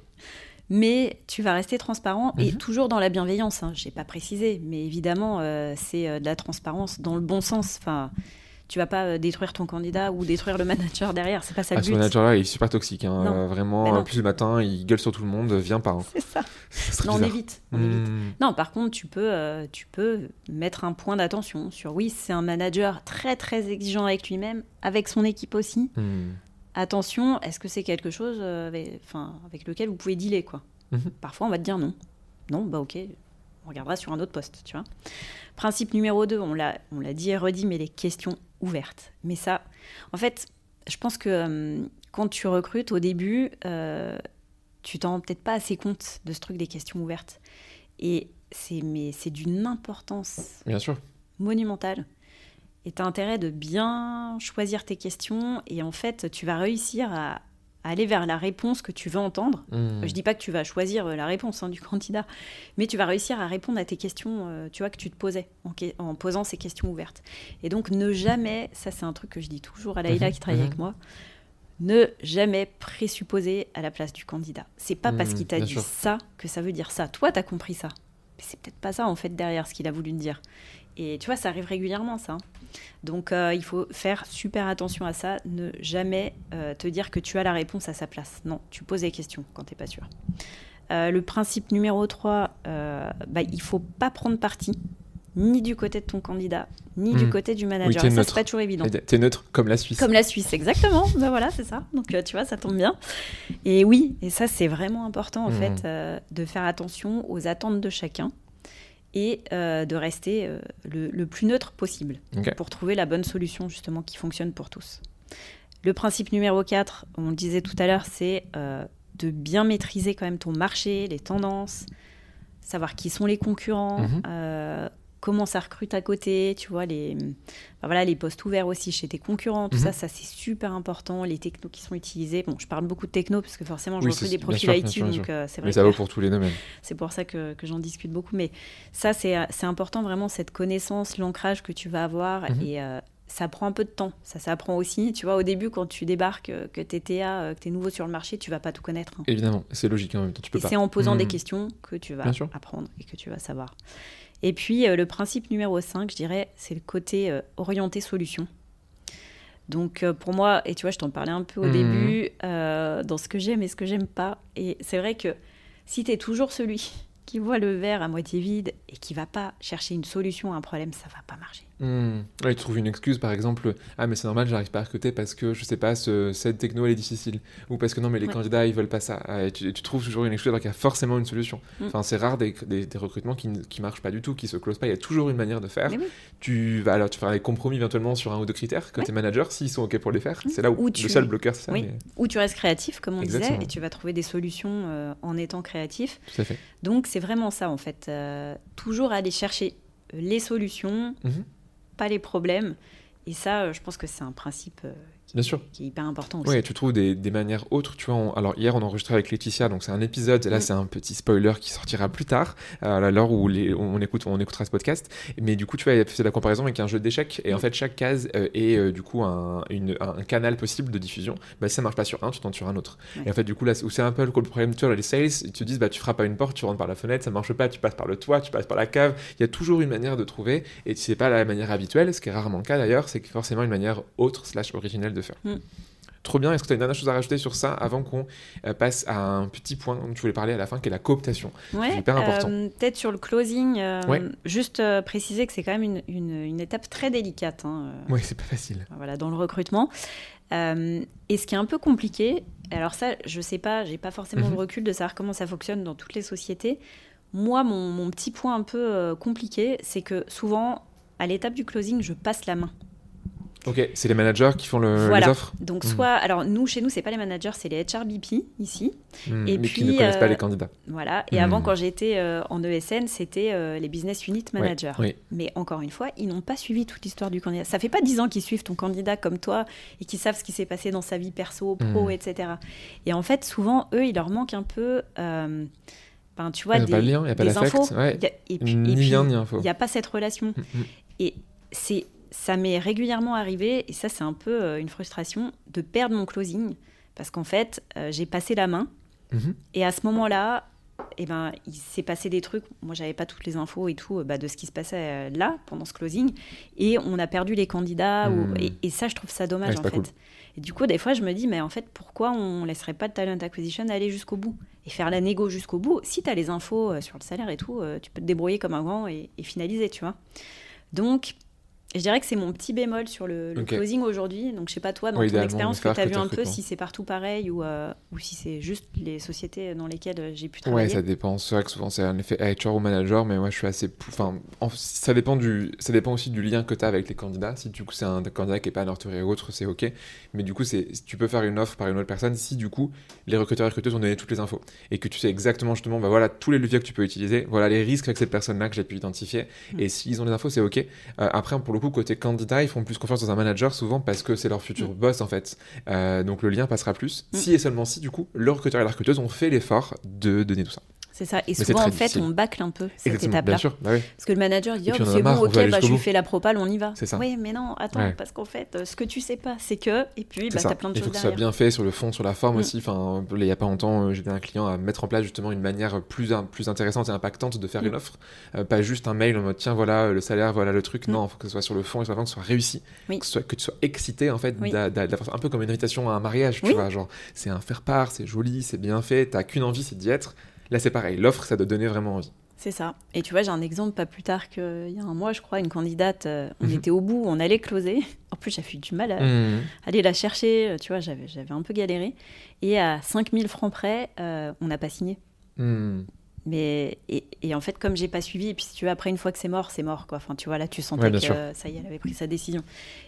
[SPEAKER 2] mais tu vas rester transparent et
[SPEAKER 1] Mhm.
[SPEAKER 2] toujours dans la bienveillance. Hein. Je n'ai pas précisé, mais évidemment, euh, c'est euh, de la transparence dans le bon sens. Enfin, tu vas pas euh, détruire ton candidat ou détruire le manager derrière. C'est pas ça
[SPEAKER 1] Ah,
[SPEAKER 2] le
[SPEAKER 1] ce
[SPEAKER 2] but.
[SPEAKER 1] manager-là, il est super toxique. hein. Euh, vraiment, euh, plus le matin, il gueule sur tout le monde, viens pas. hein.
[SPEAKER 2] C'est ça.
[SPEAKER 1] C'est très
[SPEAKER 2] Non, on évite. On évite.
[SPEAKER 1] Hmm.
[SPEAKER 2] Non, par contre, tu peux, euh, tu peux mettre un point d'attention sur oui, c'est un manager très très exigeant avec lui-même, avec son équipe aussi.
[SPEAKER 1] Hmm.
[SPEAKER 2] Attention, est-ce que c'est quelque chose avec, avec lequel vous pouvez dealer quoi?
[SPEAKER 1] Mhm.
[SPEAKER 2] Parfois, on va te dire non. Non, bah ok, on regardera sur un autre poste, tu vois. Principe numéro 2, on l'a, on l'a dit et redit, mais les questions ouvertes. Mais ça, en fait, je pense que euh, quand tu recrutes au début, euh, tu t'en rends peut-être pas assez compte de ce truc des questions ouvertes. Et c'est, mais c'est d'une importance
[SPEAKER 1] Bien sûr.
[SPEAKER 2] monumentale. Et tu as intérêt de bien choisir tes questions. Et en fait, tu vas réussir à aller vers la réponse que tu veux entendre.
[SPEAKER 1] Hmm.
[SPEAKER 2] Je dis pas que tu vas choisir euh, la réponse hein, du candidat, mais tu vas réussir à répondre à tes questions, euh, tu vois, que tu te posais en, posant ces questions ouvertes. Et donc, ne jamais, ça c'est un truc que je dis toujours à Laïla
[SPEAKER 1] Mhm,
[SPEAKER 2] qui travaille
[SPEAKER 1] mhm.
[SPEAKER 2] avec moi, ne jamais présupposer à la place du candidat. C'est pas parce
[SPEAKER 1] Mhm,
[SPEAKER 2] qu'il t'a dit
[SPEAKER 1] sûr.
[SPEAKER 2] ça que ça veut dire ça. Toi, tu as compris ça. Mais c'est peut-être pas ça en fait derrière ce qu'il a voulu dire. Et tu vois, ça arrive régulièrement ça. hein. Donc euh, il faut faire super attention à ça, ne jamais euh, te dire que tu as la réponse à sa place. Non, tu poses des questions quand tu n'es pas sûr. Euh, le principe numéro 3, euh, bah, il faut pas prendre parti, ni du côté de ton candidat, ni du
[SPEAKER 1] Mm.
[SPEAKER 2] côté du manager. Et ça, c'est pas toujours évident.
[SPEAKER 1] T'es neutre comme la Suisse.
[SPEAKER 2] Comme la Suisse, exactement. ben voilà, c'est ça. Donc tu vois, ça tombe bien. Et oui, et ça c'est vraiment important en
[SPEAKER 1] Mhm.
[SPEAKER 2] fait de faire attention aux attentes de chacun et euh, de rester euh, le, le plus neutre possible pour trouver la bonne solution justement qui fonctionne pour tous. Le principe numéro 4, on le disait tout à l'heure, c'est euh, de bien maîtriser quand même ton marché, les tendances, savoir qui sont les concurrents,
[SPEAKER 1] Mhm.
[SPEAKER 2] Euh, comment ça recrute à côté, tu vois, les, ben voilà, les postes ouverts aussi chez tes concurrents, tout
[SPEAKER 1] Mhm.
[SPEAKER 2] ça, ça c'est super important, les technos qui sont utilisés. Bon, je parle beaucoup de techno parce que forcément je
[SPEAKER 1] Oui,
[SPEAKER 2] recrute des profils
[SPEAKER 1] sûr,
[SPEAKER 2] IT,
[SPEAKER 1] sûr,
[SPEAKER 2] donc euh, c'est vrai
[SPEAKER 1] Mais ça vaut pour tous les domaines.
[SPEAKER 2] c'est pour ça que, que j'en discute beaucoup. Mais ça, c'est c'est important vraiment, cette connaissance, l'ancrage que tu vas avoir.
[SPEAKER 1] Mhm.
[SPEAKER 2] Et euh, ça prend un peu de temps. Ça s'apprend aussi. Tu vois, au début, quand tu débarques, euh, que tu es TA, euh, que tu es nouveau sur le marché, tu vas pas tout connaître. hein.
[SPEAKER 1] Évidemment, c'est logique en même temps. Tu peux
[SPEAKER 2] Et
[SPEAKER 1] pas.
[SPEAKER 2] c'est en posant des
[SPEAKER 1] Mhm.
[SPEAKER 2] questions que tu vas apprendre et que tu vas savoir. Et puis, euh, le principe numéro 5, je dirais, c'est le côté euh, orienté solution. Donc, euh, pour moi, et tu vois, je t'en parlais un peu au
[SPEAKER 1] Mhm.
[SPEAKER 2] début, euh, dans ce que j'aime et ce que j'aime pas. Et c'est vrai que si tu es toujours celui qui voit le verre à moitié vide et qui va pas chercher une solution à un problème, ça va pas marcher.
[SPEAKER 1] Hmm. Ouais, tu trouves une excuse, par exemple, ah mais c'est normal, j'arrive pas à recruter parce que je sais pas, ce, cette techno elle est difficile, ou parce que non mais les
[SPEAKER 2] Ouais.
[SPEAKER 1] candidats ils veulent pas ça. Ah, et tu, et tu trouves toujours une excuse alors qu'il y a forcément une solution.
[SPEAKER 2] Mm.
[SPEAKER 1] Enfin c'est rare des, des, des recrutements qui, ne- qui marchent pas du tout, qui se closent pas. Il y a toujours une manière de faire.
[SPEAKER 2] Oui.
[SPEAKER 1] Tu vas alors tu feras les compromis éventuellement sur un ou deux critères côté manager s'ils sont ok pour les faire.
[SPEAKER 2] Mm.
[SPEAKER 1] C'est là où, le
[SPEAKER 2] tu-
[SPEAKER 1] seul bloqueur c'est ça.
[SPEAKER 2] Oui.
[SPEAKER 1] mais-
[SPEAKER 2] Ou tu restes créatif, comme on
[SPEAKER 1] Exactement.
[SPEAKER 2] disait, et tu vas trouver des solutions euh, en étant créatif.
[SPEAKER 1] Tout à fait.
[SPEAKER 2] Donc c'est vraiment ça en fait. Euh, toujours aller chercher les solutions,
[SPEAKER 1] Mhm.
[SPEAKER 2] Pas les problèmes. Et ça, euh, je pense que c'est un principe euh,
[SPEAKER 1] Bien sûr.
[SPEAKER 2] qui est hyper important aussi.
[SPEAKER 1] Ouais, tu trouves des, des manières autres. Tu vois, on- alors hier on a enregistré avec Laetitia, donc c'est un épisode. Et là
[SPEAKER 2] Mm.
[SPEAKER 1] c'est un petit spoiler qui sortira plus tard, euh, à l'heure où les- on écoute, on écoutera ce podcast. Mais du coup, tu vois, fait la comparaison avec un jeu d'échecs. Et en
[SPEAKER 2] Mm.
[SPEAKER 1] fait, chaque case euh, est euh, du coup un, une- un canal possible de diffusion. Bah, si ça marche pas sur un, tu tentes sur un autre. Et en fait, du coup, là, où c'est un peu le problème, tu vois, les sales, ils te disent, bah, tu frappes à une porte, tu rentres par la fenêtre, ça marche pas, tu passes par le toit, tu passes par la cave. Il y a toujours une manière de trouver. Et c'est pas la manière habituelle, ce qui est rarement le cas d'ailleurs, c'est forcément une manière autre slash originelle de faire.
[SPEAKER 2] Mm.
[SPEAKER 1] Trop bien. Est-ce que tu as une dernière chose à rajouter sur ça avant qu'on euh, passe à un petit point dont tu voulais parler à la fin, qui est la cooptation?
[SPEAKER 2] Ouais,
[SPEAKER 1] C'est hyper important.
[SPEAKER 2] euh, Peut-être sur le closing, euh,
[SPEAKER 1] Ouais.
[SPEAKER 2] juste euh, préciser que c'est quand même une, une- une étape très délicate. hein,
[SPEAKER 1] Oui, c'est pas facile.
[SPEAKER 2] voilà, dans le recrutement. Et ce qui est un peu compliqué, alors ça, je sais pas, j'ai pas forcément
[SPEAKER 1] Mhm.
[SPEAKER 2] le recul de savoir comment ça fonctionne dans toutes les sociétés. Moi, mon, mon petit point un peu compliqué, c'est que souvent, à l'étape du closing, je passe la main.
[SPEAKER 1] Ok, c'est les managers qui font le-
[SPEAKER 2] Voilà.
[SPEAKER 1] les offres,
[SPEAKER 2] Donc,
[SPEAKER 1] Mhm.
[SPEAKER 2] soit, alors nous, chez nous, c'est pas les managers, c'est les HRBP ici.
[SPEAKER 1] Hmm,
[SPEAKER 2] Et
[SPEAKER 1] mais qui ne connaissent pas
[SPEAKER 2] euh,
[SPEAKER 1] les candidats.
[SPEAKER 2] Voilà. Et avant, quand j'étais euh, en ESN, c'était euh, les business unit managers.
[SPEAKER 1] oui.
[SPEAKER 2] Mais encore une fois, ils n'ont pas suivi toute l'histoire du candidat. Ça fait pas dix ans qu'ils suivent ton candidat comme toi et qu'ils savent ce qui s'est passé dans sa vie perso, pro,
[SPEAKER 1] Mhm.
[SPEAKER 2] etc. Et en fait, souvent, eux, il leur manque un peu, euh, ben, tu vois,
[SPEAKER 1] Il n'y a
[SPEAKER 2] des,
[SPEAKER 1] pas de lien, il n'y a pas d'affect. Ouais.
[SPEAKER 2] Et puis,
[SPEAKER 1] Ni
[SPEAKER 2] et puis,
[SPEAKER 1] lien ni info.
[SPEAKER 2] il n'y a pas cette relation.
[SPEAKER 1] Hmm, hmm.
[SPEAKER 2] Et c'est, ça m'est régulièrement arrivé, et ça, c'est un peu euh, une frustration, de perdre mon closing. Parce qu'en fait, euh, j'ai passé la main.
[SPEAKER 1] Mhm.
[SPEAKER 2] Et à ce moment-là, eh ben, il s'est passé des trucs. Moi, j'avais pas toutes les infos et tout euh, bah, de ce qui se passait là pendant ce closing, et on a perdu les candidats. ou-
[SPEAKER 1] Hmm.
[SPEAKER 2] et, et ça, je trouve ça dommage
[SPEAKER 1] Ouais,
[SPEAKER 2] en fait.
[SPEAKER 1] cool.
[SPEAKER 2] Et du coup, des fois, je me dis, mais en fait, pourquoi on laisserait pas de talent acquisition aller jusqu'au bout et faire la négo jusqu'au bout? Si tu as les infos sur le salaire et tout, tu peux te débrouiller comme un grand et, et finaliser, tu vois. Donc, je dirais que c'est mon petit bémol sur le, closing aujourd'hui. Donc, je sais pas toi, dans
[SPEAKER 1] Oui,
[SPEAKER 2] ton expérience, que tu as vu un peu si c'est partout pareil ou, euh, ou si c'est juste les sociétés dans lesquelles euh, j'ai pu
[SPEAKER 1] Ouais,
[SPEAKER 2] travailler.
[SPEAKER 1] ça dépend. C'est vrai que souvent c'est un effet HR ou manager, mais moi je suis assez. Enfin, en- ça dépend du, ça dépend aussi du lien que tu as avec les candidats. Si du coup c'est un candidat qui est pas nurturé ou autre, c'est ok. Mais du coup, tu peux faire une offre par une autre personne si du coup les recruteurs et recruteuses ont donné toutes les infos et que tu sais exactement justement, bah voilà tous les leviers que tu peux utiliser, voilà les risques avec cette personne-là que j'ai pu identifier.
[SPEAKER 2] Mm.
[SPEAKER 1] Et s'ils ont les infos, c'est ok. Euh, après, pour le coup, côté candidat, ils font plus confiance dans un manager souvent parce que c'est leur futur
[SPEAKER 2] Mm.
[SPEAKER 1] boss en fait. Euh, donc le lien passera plus.
[SPEAKER 2] Mm.
[SPEAKER 1] Si et seulement si du coup le recruteur et la recruteuse ont fait l'effort de donner tout ça.
[SPEAKER 2] C'est ça. Et souvent, en fait,
[SPEAKER 1] difficile.
[SPEAKER 2] on bâcle un peu cette étape-là.
[SPEAKER 1] Bah oui.
[SPEAKER 2] Parce que le manager il dit oh, c'est bon, ok, bah, je
[SPEAKER 1] bout.
[SPEAKER 2] fais la propale, on y va.
[SPEAKER 1] C'est ça.
[SPEAKER 2] Oui, mais non, attends,
[SPEAKER 1] Ouais.
[SPEAKER 2] parce qu'en fait, euh, ce que tu sais pas, c'est que. Et puis, bah, t'as plein de
[SPEAKER 1] Il faut
[SPEAKER 2] choses
[SPEAKER 1] que ce soit bien fait sur le fond, sur la forme
[SPEAKER 2] Mm.
[SPEAKER 1] aussi. Enfin, il y a pas longtemps, euh, j'étais un client à mettre en place justement une manière plus, plus intéressante et impactante de faire
[SPEAKER 2] Mm.
[SPEAKER 1] une offre. Euh, pas juste un mail en mode tiens, voilà le salaire, voilà le truc.
[SPEAKER 2] Mm.
[SPEAKER 1] Non, il faut que ce soit sur le fond la forme, que ce soit réussi.
[SPEAKER 2] Oui.
[SPEAKER 1] Que, ce soit, que tu sois excité en fait,
[SPEAKER 2] Oui.
[SPEAKER 1] un peu comme une invitation à un mariage. Tu vois, genre c'est un faire part, c'est joli, c'est bien fait, t'as qu'une envie, c'est d'y être. Là, c'est pareil. L'offre, ça doit donner vraiment envie.
[SPEAKER 2] C'est ça. Et tu vois, j'ai un exemple pas plus tard qu'il y a un mois, je crois, une candidate, euh, on
[SPEAKER 1] Mhm.
[SPEAKER 2] était au bout, on allait closer. En plus, j'ai eu du mal à
[SPEAKER 1] Mhm.
[SPEAKER 2] aller la chercher, euh, tu vois, j'avais j'avais un peu galéré. Et à 5000 francs près, euh, on n'a pas signé.
[SPEAKER 1] Mhm.
[SPEAKER 2] Mais, et, et en fait, comme j'ai pas suivi, et puis si tu veux, après, une fois que c'est mort, c'est mort, quoi. Enfin, tu vois, là, tu sentais
[SPEAKER 1] Ouais,
[SPEAKER 2] que
[SPEAKER 1] sûr.
[SPEAKER 2] ça y est, elle avait pris sa décision.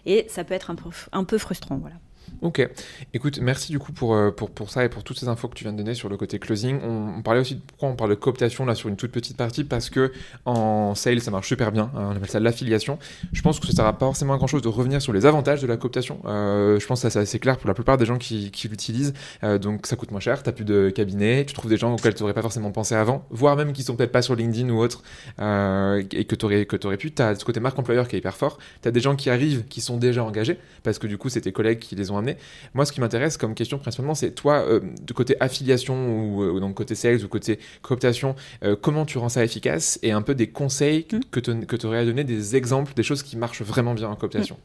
[SPEAKER 2] Et ça peut être un peu, un peu frustrant, voilà.
[SPEAKER 1] Ok. Écoute, merci du coup pour, euh, pour, pour ça et pour toutes ces infos que tu viens de donner sur le côté closing. On, parlait aussi de pourquoi on parle de cooptation là sur une toute petite partie parce que en sales ça marche super bien. hein, on appelle ça l'affiliation. Je pense que ça ne sert pas forcément à grand chose de revenir sur les avantages de la cooptation. Euh, je pense que c'est assez clair pour la plupart des gens qui, l'utilisent. Euh, donc ça coûte moins cher, tu plus de cabinet, tu trouves des gens auxquels tu n'aurais pas forcément pensé avant, voire même qui sont peut-être pas sur LinkedIn ou autre et que tu aurais, aurais pu. Tu as ce côté marque employeur qui est hyper fort. Tu as des gens qui arrivent qui sont déjà engagés parce que du coup c'est tes collègues qui les ont amenés. Moi, ce qui m'intéresse comme question principalement, c'est toi, euh, de côté affiliation ou euh, donc côté sales ou côté cooptation, euh, comment tu rends ça efficace et un peu des conseils
[SPEAKER 2] Mm.
[SPEAKER 1] que tu que aurais à donner, des exemples, des choses qui marchent vraiment bien en cooptation.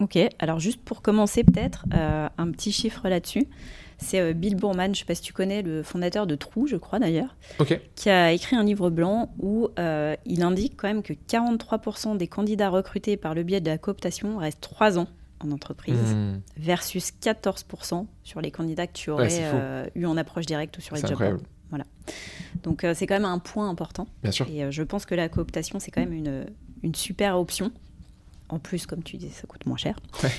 [SPEAKER 2] Ok, alors juste pour commencer, peut-être, euh, un petit chiffre là-dessus. C'est euh, Bill Bourman, je sais pas si tu connais, le fondateur de True, je crois d'ailleurs, qui a écrit un livre blanc où il indique quand même que 43% des candidats recrutés par le biais de la cooptation restent 3 ans en entreprise,
[SPEAKER 1] Mm.
[SPEAKER 2] versus 14% sur les candidats que tu aurais euh, eu en approche directe ou sur les job boards. Donc euh, c'est quand même un point important.
[SPEAKER 1] Bien sûr.
[SPEAKER 2] Et euh, je pense que la cooptation, c'est quand même une, une super option. En plus, comme tu dis, ça coûte moins cher.
[SPEAKER 1] Ouais.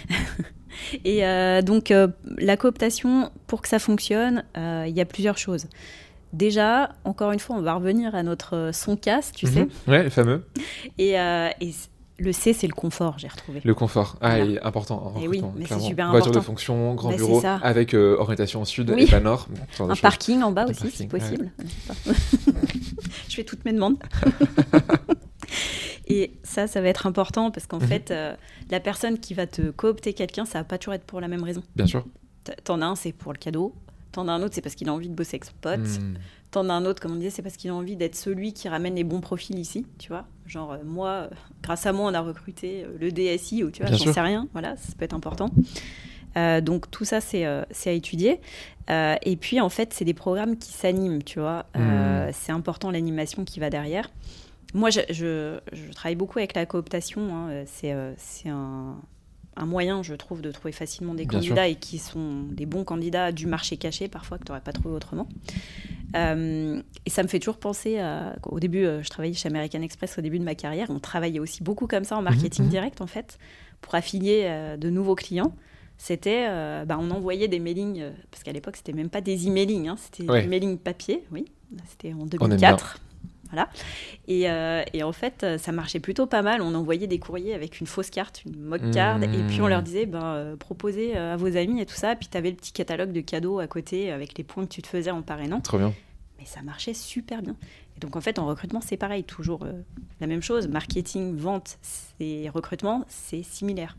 [SPEAKER 2] Et donc, la cooptation, pour que ça fonctionne, il y a plusieurs choses. Déjà, encore une fois, on va revenir à notre son casse, tu sais.
[SPEAKER 1] Mhm. Ouais, le fameux.
[SPEAKER 2] Et, le C, c'est le confort, j'ai retrouvé.
[SPEAKER 1] Le confort. Ah,
[SPEAKER 2] Voilà.
[SPEAKER 1] est important en
[SPEAKER 2] Eh oui, mais c'est super
[SPEAKER 1] Voiture de fonction, grand
[SPEAKER 2] Bah, c'est
[SPEAKER 1] bureau, avec euh, orientation sud
[SPEAKER 2] Oui.
[SPEAKER 1] et pas nord.
[SPEAKER 2] Un parking en bas
[SPEAKER 1] Un
[SPEAKER 2] aussi,
[SPEAKER 1] parking,
[SPEAKER 2] si possible. Je fais toutes mes demandes. Et ça, ça va être important parce qu'en
[SPEAKER 1] Mhm.
[SPEAKER 2] fait, euh, la personne qui va te coopter quelqu'un, ça va pas toujours être pour la même raison.
[SPEAKER 1] Bien sûr.
[SPEAKER 2] T'en as un, c'est pour le cadeau. T'en as un autre, c'est parce qu'il a envie de bosser avec son pote.
[SPEAKER 1] Mm.
[SPEAKER 2] T'en as un autre, comme on disait, c'est parce qu'il a envie d'être celui qui ramène les bons profils ici, tu vois. Genre, euh, moi, euh, grâce à moi, on a recruté euh, le DSI, ou tu vois, j'en sais rien. Voilà, ça peut être important. Euh, donc, tout ça, c'est euh, à étudier. Euh, et puis, en fait, c'est des programmes qui s'animent, tu vois. Euh, c'est important l'animation qui va derrière. Moi, je, je- je travaille beaucoup avec la cooptation. hein. C'est c'est un, un moyen, je trouve, de trouver facilement des
[SPEAKER 1] Bien
[SPEAKER 2] candidats et qui sont des bons candidats du marché caché, parfois, que tu n'aurais pas trouvé autrement. Euh, et ça me fait toujours penser à. Au début, euh, je travaillais chez American Express au début de ma carrière. On travaillait aussi beaucoup comme ça en marketing
[SPEAKER 1] mhm.
[SPEAKER 2] direct, en fait, pour affilier euh, de nouveaux clients. C'était. euh, bah, on envoyait des mailings, euh, parce qu'à l'époque, c'était même pas des emailing, hein, c'était
[SPEAKER 1] Ouais.
[SPEAKER 2] des mailings papier, oui. C'était en
[SPEAKER 1] aime
[SPEAKER 2] 2004. Voilà. Et, euh, et en fait, euh, ça marchait plutôt pas mal. On envoyait des courriers avec une fausse carte, une mock card, et puis on
[SPEAKER 1] Mmh.
[SPEAKER 2] leur disait, ben, euh, proposez à vos amis et tout ça. Puis tu avais le petit catalogue de cadeaux à côté avec les points que tu te faisais en parrainant.
[SPEAKER 1] Trop bien.
[SPEAKER 2] Mais ça marchait super bien. Et donc en fait, en recrutement, c'est pareil, toujours euh, la même chose. Marketing, vente et recrutement, c'est similaire.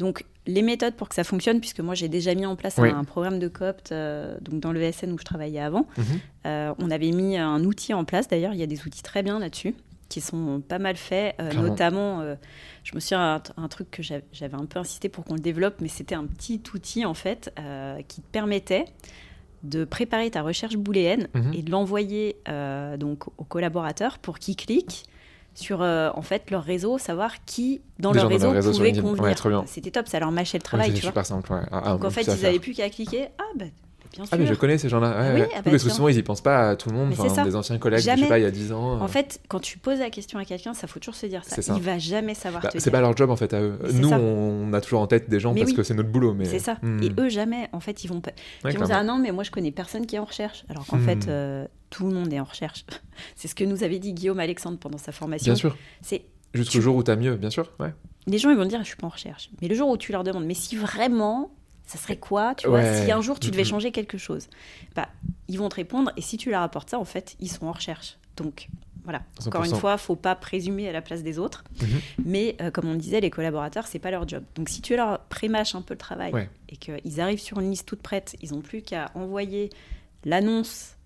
[SPEAKER 2] Donc les méthodes pour que ça fonctionne, puisque moi j'ai déjà mis en place
[SPEAKER 1] Oui.
[SPEAKER 2] un, programme de coopte euh, donc dans le SN où je travaillais avant,
[SPEAKER 1] Mhm.
[SPEAKER 2] euh, on avait mis un outil en place. D'ailleurs, il y a des outils très bien là-dessus qui sont pas mal faits, euh, notamment, euh, je me souviens un, un truc que j'avais un peu insisté pour qu'on le développe, mais c'était un petit outil en fait qui te permettait de préparer ta recherche booléenne
[SPEAKER 1] Mhm.
[SPEAKER 2] et de l'envoyer donc aux collaborateurs pour qu'ils cliquent sur euh, en fait leur réseau, savoir qui dans leur
[SPEAKER 1] gens dans
[SPEAKER 2] réseau
[SPEAKER 1] leur réseau
[SPEAKER 2] pouvait.
[SPEAKER 1] Ouais,
[SPEAKER 2] convenir. C'était top, ça leur mâchait le
[SPEAKER 1] Ouais,
[SPEAKER 2] travail, tu vois.
[SPEAKER 1] super simple. Ouais. Ah, ah,
[SPEAKER 2] Donc en fait, ils n'avaient plus qu'à cliquer. Ah bah bien sûr.
[SPEAKER 1] Ah, mais je connais ces gens-là. Ouais,
[SPEAKER 2] Oui,
[SPEAKER 1] ouais.
[SPEAKER 2] ah bah,
[SPEAKER 1] parce que souvent, ils y pensent pas à tout le monde. Des anciens collègues, je sais pas, il y a 10 ans.
[SPEAKER 2] En
[SPEAKER 1] euh,
[SPEAKER 2] fait, quand tu poses la question à quelqu'un, ça faut toujours se dire ça.
[SPEAKER 1] Ça.
[SPEAKER 2] Il va jamais savoir
[SPEAKER 1] bah, c'est pas leur job en fait à eux.
[SPEAKER 2] Mais
[SPEAKER 1] Nous, on a toujours en tête des gens
[SPEAKER 2] Mais
[SPEAKER 1] parce
[SPEAKER 2] oui.
[SPEAKER 1] que c'est notre boulot. Mais...
[SPEAKER 2] C'est ça.
[SPEAKER 1] Hmm.
[SPEAKER 2] Et eux, jamais. En fait, ils vont pas. Ils vont dire ah non, mais moi je connais personne qui est en recherche. Alors qu'en
[SPEAKER 1] Hmm.
[SPEAKER 2] fait, euh, tout le monde est en recherche. c'est ce que nous avait dit Guillaume Alexandre pendant sa formation.
[SPEAKER 1] Bien sûr.
[SPEAKER 2] C'est
[SPEAKER 1] Jusqu'au
[SPEAKER 2] Tu-
[SPEAKER 1] jour où t'as mieux, bien sûr. Ouais.
[SPEAKER 2] les gens ils vont dire je suis pas en recherche. Mais le jour où tu leur demandes mais si vraiment ça serait quoi, tu vois, si un jour tu devais changer quelque chose, bah ils vont te répondre et si tu leur apportes ça, en fait, ils sont en recherche. Donc voilà. Encore une
[SPEAKER 1] 100%.
[SPEAKER 2] fois, faut pas présumer à la place des autres.
[SPEAKER 1] Mhm.
[SPEAKER 2] Mais euh, comme on disait, les collaborateurs, c'est pas leur job. Donc si tu leur prémâches un peu le travail
[SPEAKER 1] Ouais.
[SPEAKER 2] et qu'ils arrivent sur une liste toute prête, ils ont plus qu'à envoyer l'annonce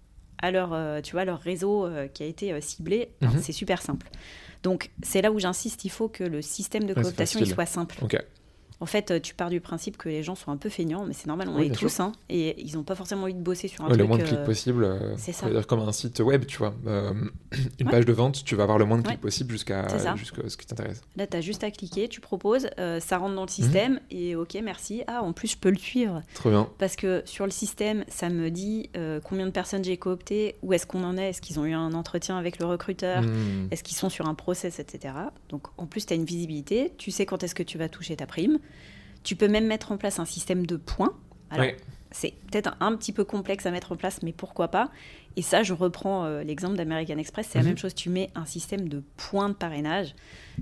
[SPEAKER 2] à leur, euh, tu vois, leur réseau euh, qui a été ciblé.
[SPEAKER 1] Mhm.
[SPEAKER 2] C'est super simple. Donc c'est là où j'insiste, il faut que le système de cooptation il soit simple. En fait, euh, tu pars du principe que les gens sont un peu feignants, mais c'est normal, on
[SPEAKER 1] Oui,
[SPEAKER 2] est tous, hein, et ils n'ont pas forcément envie de bosser sur un
[SPEAKER 1] Ouais,
[SPEAKER 2] truc.
[SPEAKER 1] le moins de
[SPEAKER 2] euh,
[SPEAKER 1] clics possible. euh,
[SPEAKER 2] c'est ça.
[SPEAKER 1] c'est-à-dire comme un site web, tu vois. euh, une
[SPEAKER 2] Ouais.
[SPEAKER 1] page de vente, tu vas avoir le moins de clics
[SPEAKER 2] Ouais.
[SPEAKER 1] possible jusqu'à ce qui t'intéresse.
[SPEAKER 2] Là, tu as juste à cliquer, tu proposes, euh, ça rentre dans
[SPEAKER 1] Mhm.
[SPEAKER 2] le système, et ok, merci. Ah, en plus, je peux le suivre.
[SPEAKER 1] Trop bien.
[SPEAKER 2] Parce que sur le système, ça me dit euh, combien de personnes j'ai cooptées, où est-ce qu'on en est, est-ce qu'ils ont eu un entretien avec le recruteur,
[SPEAKER 1] Hmm.
[SPEAKER 2] est-ce qu'ils sont sur un process, etc. Donc en plus, tu as une visibilité, tu sais quand est-ce que tu vas toucher ta prime. Tu peux même mettre en place un système de points. Alors, c'est peut-être un, un petit peu complexe à mettre en place, mais pourquoi pas Et ça, je reprends euh, l'exemple d'American Express, c'est
[SPEAKER 1] Mhm.
[SPEAKER 2] la même chose, tu mets un système de points de parrainage,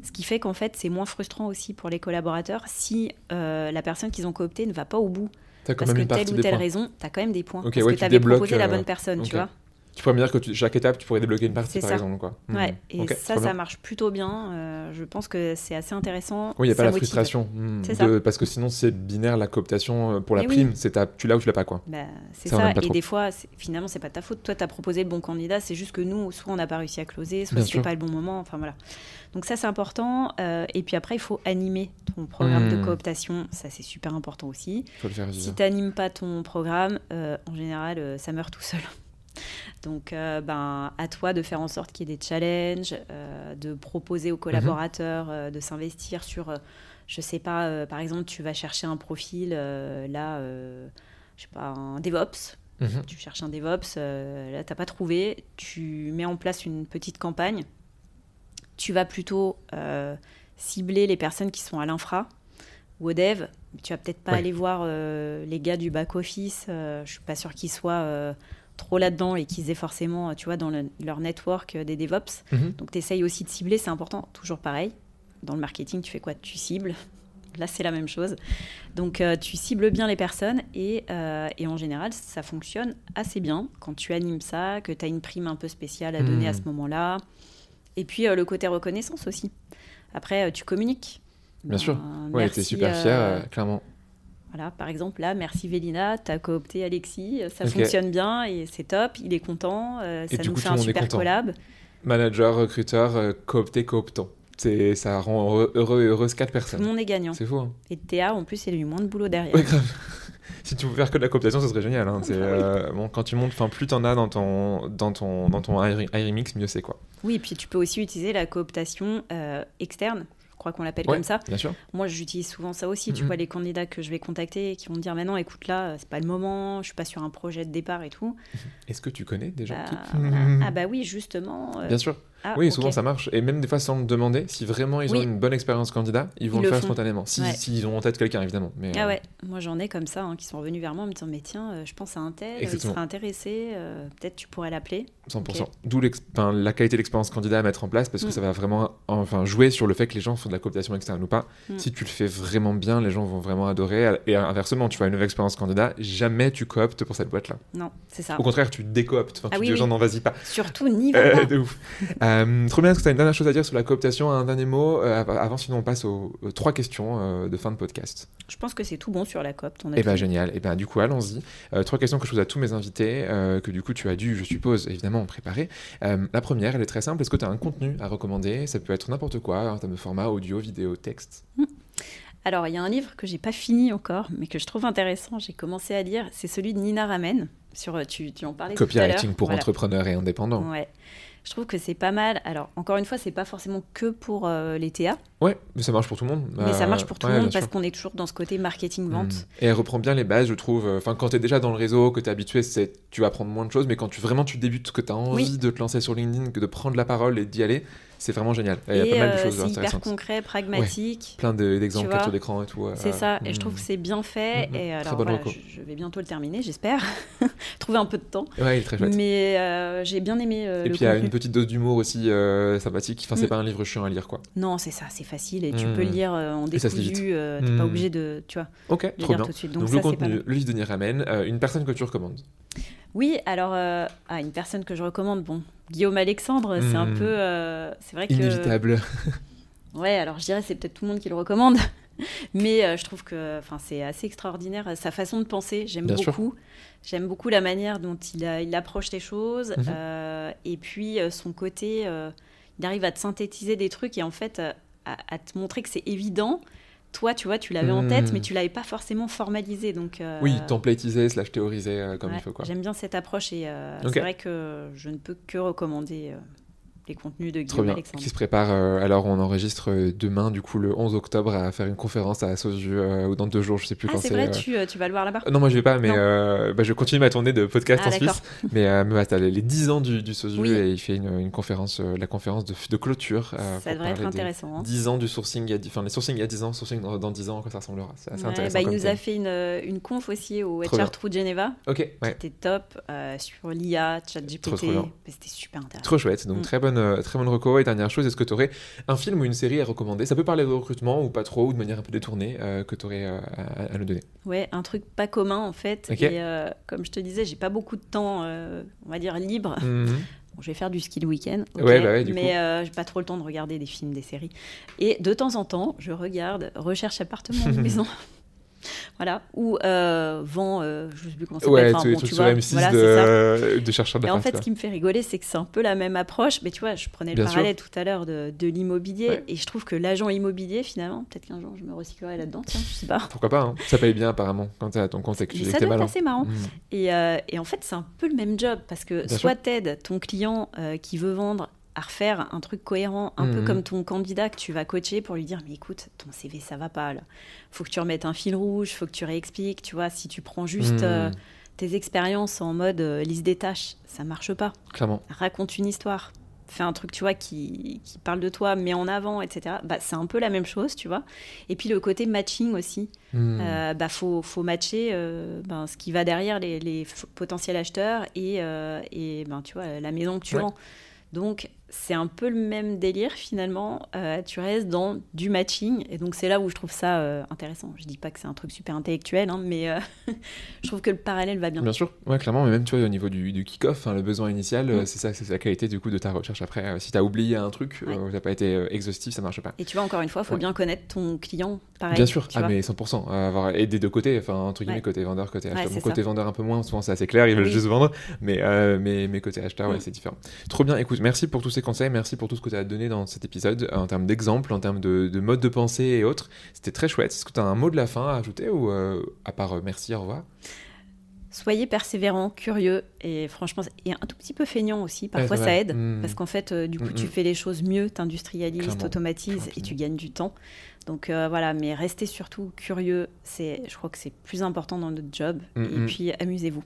[SPEAKER 2] ce qui fait qu'en fait, c'est moins frustrant aussi pour les collaborateurs si euh, la personne qu'ils ont cooptée ne va pas au bout.
[SPEAKER 1] Quand
[SPEAKER 2] Parce
[SPEAKER 1] même
[SPEAKER 2] que telle ou telle
[SPEAKER 1] points.
[SPEAKER 2] raison, tu as quand même des points. Parce
[SPEAKER 1] ouais,
[SPEAKER 2] que
[SPEAKER 1] tu
[SPEAKER 2] avais proposé la
[SPEAKER 1] euh,
[SPEAKER 2] bonne personne, tu vois.
[SPEAKER 1] Tu pourrais me dire que tu- chaque étape, tu pourrais débloquer une partie,
[SPEAKER 2] C'est
[SPEAKER 1] par
[SPEAKER 2] ça.
[SPEAKER 1] exemple. Quoi. Hmm.
[SPEAKER 2] Ouais, et
[SPEAKER 1] Ok,
[SPEAKER 2] ça, ça marche plutôt bien. euh, je pense que c'est assez intéressant.
[SPEAKER 1] Oui, il n'y a pas
[SPEAKER 2] Ça
[SPEAKER 1] la
[SPEAKER 2] motive.
[SPEAKER 1] frustration. hmm,
[SPEAKER 2] C'est
[SPEAKER 1] de- Parce que sinon, c'est binaire la cooptation euh, pour la
[SPEAKER 2] oui.
[SPEAKER 1] prime. C'est ta- tu l'as ou tu l'as pas, quoi.
[SPEAKER 2] Bah, c'est
[SPEAKER 1] Ça,
[SPEAKER 2] ça. Et des fois, c'est- finalement, c'est pas ta faute. Toi, tu as proposé le bon candidat. C'est juste que nous, soit on n'a pas réussi à closer, soit c'était pas le bon moment. Enfin voilà. Donc ça, c'est important. Euh, et puis après, il faut animer ton programme
[SPEAKER 1] Hmm.
[SPEAKER 2] de cooptation. Ça, c'est super important aussi.
[SPEAKER 1] faut le faire.
[SPEAKER 2] Si tu n'animes pas ton programme, euh, en général, ça meurt tout seul. Donc, euh, ben, à toi de faire en sorte qu'il y ait des challenges, euh, de proposer aux collaborateurs euh, de s'investir sur, je sais pas, par exemple, tu vas chercher un profil, là, je sais pas, un DevOps.
[SPEAKER 1] Mhm.
[SPEAKER 2] Tu cherches un DevOps, là, tu n'as pas trouvé, tu mets en place une petite campagne. Tu vas plutôt cibler les personnes qui sont à l'infra ou au dev. Tu vas peut-être pas
[SPEAKER 1] Ouais.
[SPEAKER 2] aller voir les gars du back-office. je suis pas sûre qu'ils soient trop là-dedans et qu'ils aient forcément, tu vois, dans le- leur network euh, des DevOps.
[SPEAKER 1] Mhm.
[SPEAKER 2] Donc, tu essayes aussi de cibler, c'est important, toujours pareil. Dans le marketing, tu fais quoi? Tu cibles. Là, c'est la même chose. Donc, euh, tu cibles bien les personnes et, euh, et en général, ça fonctionne assez bien quand tu animes ça, que tu as une prime un peu spéciale à donner à ce moment-là. Et puis, euh, le côté reconnaissance aussi. Après, tu communiques.
[SPEAKER 1] Bien sûr.
[SPEAKER 2] Ben,
[SPEAKER 1] Ouais,
[SPEAKER 2] merci,
[SPEAKER 1] t'es super fier, clairement.
[SPEAKER 2] Voilà, par exemple, là, merci Vélina, tu as coopté Alexis, ça
[SPEAKER 1] Ok.
[SPEAKER 2] fonctionne bien et c'est top, il est content, euh, ça nous
[SPEAKER 1] coup,
[SPEAKER 2] fait un super collab.
[SPEAKER 1] Manager, recruteur, euh, coopté, cooptant. C'est- Ça rend heureux, heureux et heureuse quatre
[SPEAKER 2] Tout le
[SPEAKER 1] personnes.
[SPEAKER 2] monde est gagnant.
[SPEAKER 1] C'est fou. Hein.
[SPEAKER 2] Et Théa, en plus, il a eu moins de boulot derrière.
[SPEAKER 1] Ouais, grave. si tu pouvais faire que de la cooptation, ce serait génial. Hein. C'est, euh, bon, quand tu montes, plus t'en as dans ton, dans ton, dans ton mieux c'est quoi.
[SPEAKER 2] Oui, et puis tu peux aussi utiliser la cooptation euh, externe. Je crois qu'on l'appelle
[SPEAKER 1] Ouais.
[SPEAKER 2] comme ça.
[SPEAKER 1] Bien sûr.
[SPEAKER 2] Moi, j'utilise souvent ça aussi. Tu
[SPEAKER 1] Mhm.
[SPEAKER 2] vois, les candidats que je vais contacter qui vont me dire Maintenant, écoute, là, c'est pas le moment, je suis pas sur un projet de départ et tout.
[SPEAKER 1] Est-ce que tu connais
[SPEAKER 2] Bah,
[SPEAKER 1] qui.
[SPEAKER 2] voilà. Ah, bah oui, justement. euh,
[SPEAKER 1] Bien sûr.
[SPEAKER 2] Ah,
[SPEAKER 1] oui, souvent ça marche. Et même des fois sans le demander, si vraiment ils ont
[SPEAKER 2] Oui.
[SPEAKER 1] une bonne expérience candidat, ils vont
[SPEAKER 2] Ils
[SPEAKER 1] le,
[SPEAKER 2] le
[SPEAKER 1] faire spontanément. Si-
[SPEAKER 2] Ouais.
[SPEAKER 1] S'ils ont en tête quelqu'un, évidemment. Mais,
[SPEAKER 2] Ah
[SPEAKER 1] euh,
[SPEAKER 2] ouais, moi j'en ai comme ça hein, qui sont revenus vers moi en me disant mais tiens, euh, je pense à un tel, il
[SPEAKER 1] Exactement.
[SPEAKER 2] serait intéressé, euh, peut-être tu pourrais l'appeler.
[SPEAKER 1] 100%.
[SPEAKER 2] Ok.
[SPEAKER 1] D'où la qualité d'expérience candidat à mettre en place parce que
[SPEAKER 2] Mm.
[SPEAKER 1] ça va vraiment enfin, jouer sur le fait que les gens font de la cooptation externe ou pas.
[SPEAKER 2] Mm.
[SPEAKER 1] Si tu le fais vraiment bien, les gens vont vraiment adorer. Et inversement, tu vois une nouvelle expérience candidat, jamais tu cooptes pour cette boîte-là.
[SPEAKER 2] Non, c'est ça.
[SPEAKER 1] Au contraire, tu décooptes. Enfin,
[SPEAKER 2] Ah
[SPEAKER 1] tu
[SPEAKER 2] oui,
[SPEAKER 1] dis aux gens
[SPEAKER 2] oui.
[SPEAKER 1] non, vas-y pas.
[SPEAKER 2] Surtout n'y va pas.
[SPEAKER 1] de ouf. Euh, trop bien, est-ce que tu as une dernière chose à dire sur la cooptation Un dernier mot euh, av- avant, sinon on passe aux, aux trois questions euh, de fin de podcast?
[SPEAKER 2] Je pense que c'est tout bon sur la a
[SPEAKER 1] Eh
[SPEAKER 2] tout.
[SPEAKER 1] génial. Eh ben du coup, allons-y. Trois questions que je pose à tous mes invités, que du coup tu as dû, je suppose, évidemment préparer. La première, elle est très simple. Est-ce que tu as un contenu à recommander? Ça peut être n'importe quoi, en termes de format, audio, vidéo, texte.
[SPEAKER 2] Alors, il y a un livre que j'ai pas fini encore, mais que je trouve intéressant. J'ai commencé à lire. C'est celui de Nina Ramen. Sur, tu, tu en parlais tout à.
[SPEAKER 1] Copywriting pour
[SPEAKER 2] Voilà.
[SPEAKER 1] entrepreneurs et indépendants.
[SPEAKER 2] Ouais. Je trouve que c'est pas mal. Alors, encore une fois, c'est pas forcément que pour euh, les TA,
[SPEAKER 1] Ouais, mais ça marche pour tout le monde.
[SPEAKER 2] mais ça
[SPEAKER 1] Euh,
[SPEAKER 2] marche pour tout
[SPEAKER 1] ouais,
[SPEAKER 2] le monde parce qu'on est toujours dans ce côté marketing-vente.
[SPEAKER 1] Mm. Et elle reprend bien les bases, je trouve. Enfin, quand tu es déjà dans le réseau, que tu es habitué, c'est tu vas apprendre moins de choses, mais quand tu vraiment tu débutes, que tu as envie
[SPEAKER 2] Oui.
[SPEAKER 1] de te lancer sur LinkedIn, que de prendre la parole et d'y aller, c'est vraiment génial. Il y a pas mal de
[SPEAKER 2] euh,
[SPEAKER 1] choses
[SPEAKER 2] c'est hyper
[SPEAKER 1] intéressantes.
[SPEAKER 2] concret, pragmatique.
[SPEAKER 1] Plein de- d'exemples
[SPEAKER 2] vois,
[SPEAKER 1] capture d'écran et tout. euh,
[SPEAKER 2] C'est ça, et je
[SPEAKER 1] mm.
[SPEAKER 2] trouve que c'est bien fait.
[SPEAKER 1] Mhm.
[SPEAKER 2] Et
[SPEAKER 1] Très
[SPEAKER 2] alors, voilà, je, je vais bientôt le terminer, j'espère. Trouver un peu de temps.
[SPEAKER 1] Ouais, il est très chouette.
[SPEAKER 2] Mais euh, j'ai bien aimé
[SPEAKER 1] Et
[SPEAKER 2] le
[SPEAKER 1] puis il y a une petite dose d'humour aussi sympathique. Enfin, c'est
[SPEAKER 2] Mm.
[SPEAKER 1] pas un livre chiant à lire, quoi.
[SPEAKER 2] Non, c'est ça, c'est facile et tu peux le lire en décousu. T'es pas obligé de, tu vois,
[SPEAKER 1] Ok, trop
[SPEAKER 2] lire
[SPEAKER 1] bien.
[SPEAKER 2] tout de suite.
[SPEAKER 1] Donc, le contenu, le livre de Niramen, une personne que tu recommandes.
[SPEAKER 2] Oui, alors euh, ah, une personne que je recommande, bon, Guillaume Alexandre, c'est un
[SPEAKER 1] Mm.
[SPEAKER 2] peu, euh, c'est vrai que
[SPEAKER 1] Inévitable.
[SPEAKER 2] Ouais, alors je dirais c'est peut-être tout le monde qui le recommande, mais euh, je trouve que enfin c'est assez extraordinaire sa façon de penser. J'aime beaucoup. J'aime beaucoup la manière dont il, a- il approche les choses
[SPEAKER 1] Mhm.
[SPEAKER 2] et puis son côté. il arrive à te synthétiser des trucs et en fait à, à te montrer que c'est évident, toi, tu vois, tu l'avais en tête,
[SPEAKER 1] Hmm.
[SPEAKER 2] mais tu l'avais pas forcément formalisé. Donc, euh,
[SPEAKER 1] Oui, templatisé slash théorisé euh, comme
[SPEAKER 2] ouais,
[SPEAKER 1] il faut quoi.
[SPEAKER 2] J'aime bien cette approche et euh, c'est vrai que je ne peux que recommander les contenus de Guillaume
[SPEAKER 1] bien.
[SPEAKER 2] Alexandre.
[SPEAKER 1] Qui se prépare, euh, alors on enregistre euh, demain, du coup le 11 octobre, à faire une conférence à Saussure, euh, ou dans deux jours, je sais plus
[SPEAKER 2] Ah,
[SPEAKER 1] quand
[SPEAKER 2] c'est
[SPEAKER 1] c'est.
[SPEAKER 2] vrai, tu, tu vas le voir là-bas?
[SPEAKER 1] Non, moi je vais pas, mais bah, je continue ma tournée de podcast
[SPEAKER 2] Ah,
[SPEAKER 1] en. Suisse. Mais, t'as les, les 10 ans du, du
[SPEAKER 2] Oui.
[SPEAKER 1] et il fait une, une conférence, la conférence de, de clôture.
[SPEAKER 2] Ça devrait être intéressant. hein.
[SPEAKER 1] 10 ans du sourcing, enfin les sourcings il y a 10 ans, sourcing dans, dans 10 ans, quoi ça ressemblera. C'est assez
[SPEAKER 2] Ouais,
[SPEAKER 1] intéressant.
[SPEAKER 2] bah, il nous a fait une, une conf aussi au. HR True Geneva.
[SPEAKER 1] Ok, ouais.
[SPEAKER 2] C'était top euh, sur l'IA, ChatGPT. Bah, C'était super intéressant.
[SPEAKER 1] Trop chouette, donc
[SPEAKER 2] Mm.
[SPEAKER 1] très bonne, euh, très bonne reco. Et dernière chose, est-ce que tu aurais un film ou une série à recommander? Ça peut parler de recrutement ou pas trop, ou de manière un peu détournée, euh, que tu aurais à, à nous donner.
[SPEAKER 2] Ouais, un truc pas commun en fait. Et euh, comme je te disais, j'ai pas beaucoup de temps, euh, on va dire, libre.
[SPEAKER 1] Mhm.
[SPEAKER 2] Bon, je vais faire du ski le week-end,
[SPEAKER 1] Ouais, bah ouais,
[SPEAKER 2] mais euh, j'ai pas trop le temps de regarder des films, des séries. Et de temps en temps, je regarde Recherche appartement ou maison. Voilà, ou euh, Vent, euh, je sais plus comment ça s'appelle.
[SPEAKER 1] Ouais,
[SPEAKER 2] Enfin, bon, tu
[SPEAKER 1] sur
[SPEAKER 2] vois,
[SPEAKER 1] M6
[SPEAKER 2] voilà, c'est ça.
[SPEAKER 1] de, de chercheurs
[SPEAKER 2] Et en fait, ce qui me fait rigoler, c'est que c'est un peu la même approche. Mais tu vois, je prenais
[SPEAKER 1] Bien
[SPEAKER 2] le
[SPEAKER 1] sûr.
[SPEAKER 2] parallèle tout à l'heure de, de l'immobilier.
[SPEAKER 1] Ouais.
[SPEAKER 2] Et je trouve que l'agent immobilier, finalement, peut-être qu'un jour je me recyclerai là-dedans, tiens, je sais pas.
[SPEAKER 1] Pourquoi pas hein. Ça paye bien apparemment quand t'es à ton compte et que tu
[SPEAKER 2] ça doit être assez marrant.
[SPEAKER 1] Mhm.
[SPEAKER 2] Et, euh, et en fait, c'est un peu le même job parce que
[SPEAKER 1] Bien
[SPEAKER 2] soit t'aides ton client euh, qui veut vendre à refaire un truc cohérent, un peu
[SPEAKER 1] Mhm.
[SPEAKER 2] comme ton candidat que tu vas coacher pour lui dire mais écoute, ton CV ça va pas là. Faut que tu remettes un fil rouge, faut que tu réexpliques, tu vois, si tu prends juste
[SPEAKER 1] Mhm.
[SPEAKER 2] euh, tes expériences en mode euh, liste des tâches, ça marche pas.
[SPEAKER 1] Clairement.
[SPEAKER 2] Raconte une histoire. Fais un truc, tu vois, qui, qui parle de toi, mets en avant, etc. Bah, c'est un peu la même chose, tu vois. Et puis le côté matching aussi. Euh, bah, faut, faut matcher ben, ce qui va derrière les, potentiels acheteurs et, et ben, tu vois, la maison que tu
[SPEAKER 1] Ouais.
[SPEAKER 2] vends. Donc, c'est un peu le même délire finalement. Euh, tu restes dans du matching. Et donc, c'est là où je trouve ça euh, intéressant. Je dis pas que c'est un truc super intellectuel, hein, mais euh, je trouve que le parallèle va bien.
[SPEAKER 1] Bien sûr, ouais, clairement, mais même tu vois, au niveau du, du kick-off, hein, le besoin initial,
[SPEAKER 2] Mm.
[SPEAKER 1] c'est ça, c'est la qualité du coup de ta recherche après. Si t'as oublié un truc,
[SPEAKER 2] Ouais.
[SPEAKER 1] ou t'as pas été exhaustif, ça marche pas.
[SPEAKER 2] Et tu vois, encore une fois, il faut
[SPEAKER 1] Ouais.
[SPEAKER 2] bien connaître ton client. Pareil,
[SPEAKER 1] Bien sûr,
[SPEAKER 2] tu
[SPEAKER 1] ah
[SPEAKER 2] vois.
[SPEAKER 1] mais 100%, euh, avoir et des deux côtés, enfin entre guillemets côté vendeur, côté acheteur. Mon côté
[SPEAKER 2] ça.
[SPEAKER 1] vendeur un peu moins, souvent c'est assez clair, ils veulent
[SPEAKER 2] Oui.
[SPEAKER 1] juste vendre, mais mais mes côtés acheteur, ouais,
[SPEAKER 2] Mm.
[SPEAKER 1] c'est différent. Trop bien, écoute, merci pour tous ces conseils, merci pour tout ce que tu as donné dans cet épisode en termes d'exemples, en termes de, de mode de pensée et autres. C'était très chouette. Est-ce que tu as un mot de la fin à ajouter ou euh, à part euh, merci, au revoir?
[SPEAKER 2] Soyez persévérant, curieux et franchement, et un tout petit peu feignant aussi. Parfois, ça aide.
[SPEAKER 1] Mm.
[SPEAKER 2] Parce qu'en fait, euh, du coup,
[SPEAKER 1] Mm,
[SPEAKER 2] tu
[SPEAKER 1] mm.
[SPEAKER 2] fais les choses mieux, t'industrialises, t'automatises et tu gagnes du temps. Donc euh, voilà, mais restez surtout curieux. C'est, je crois que c'est plus important dans notre job. Et puis amusez-vous.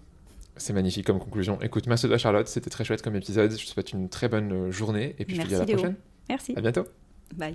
[SPEAKER 1] C'est magnifique comme conclusion. Écoute, merci toi Charlotte, c'était très chouette comme épisode. Je te souhaite une très bonne euh, journée et puis je te dis à la
[SPEAKER 2] Léo.
[SPEAKER 1] prochaine.
[SPEAKER 2] Merci.
[SPEAKER 1] À bientôt.
[SPEAKER 2] Bye.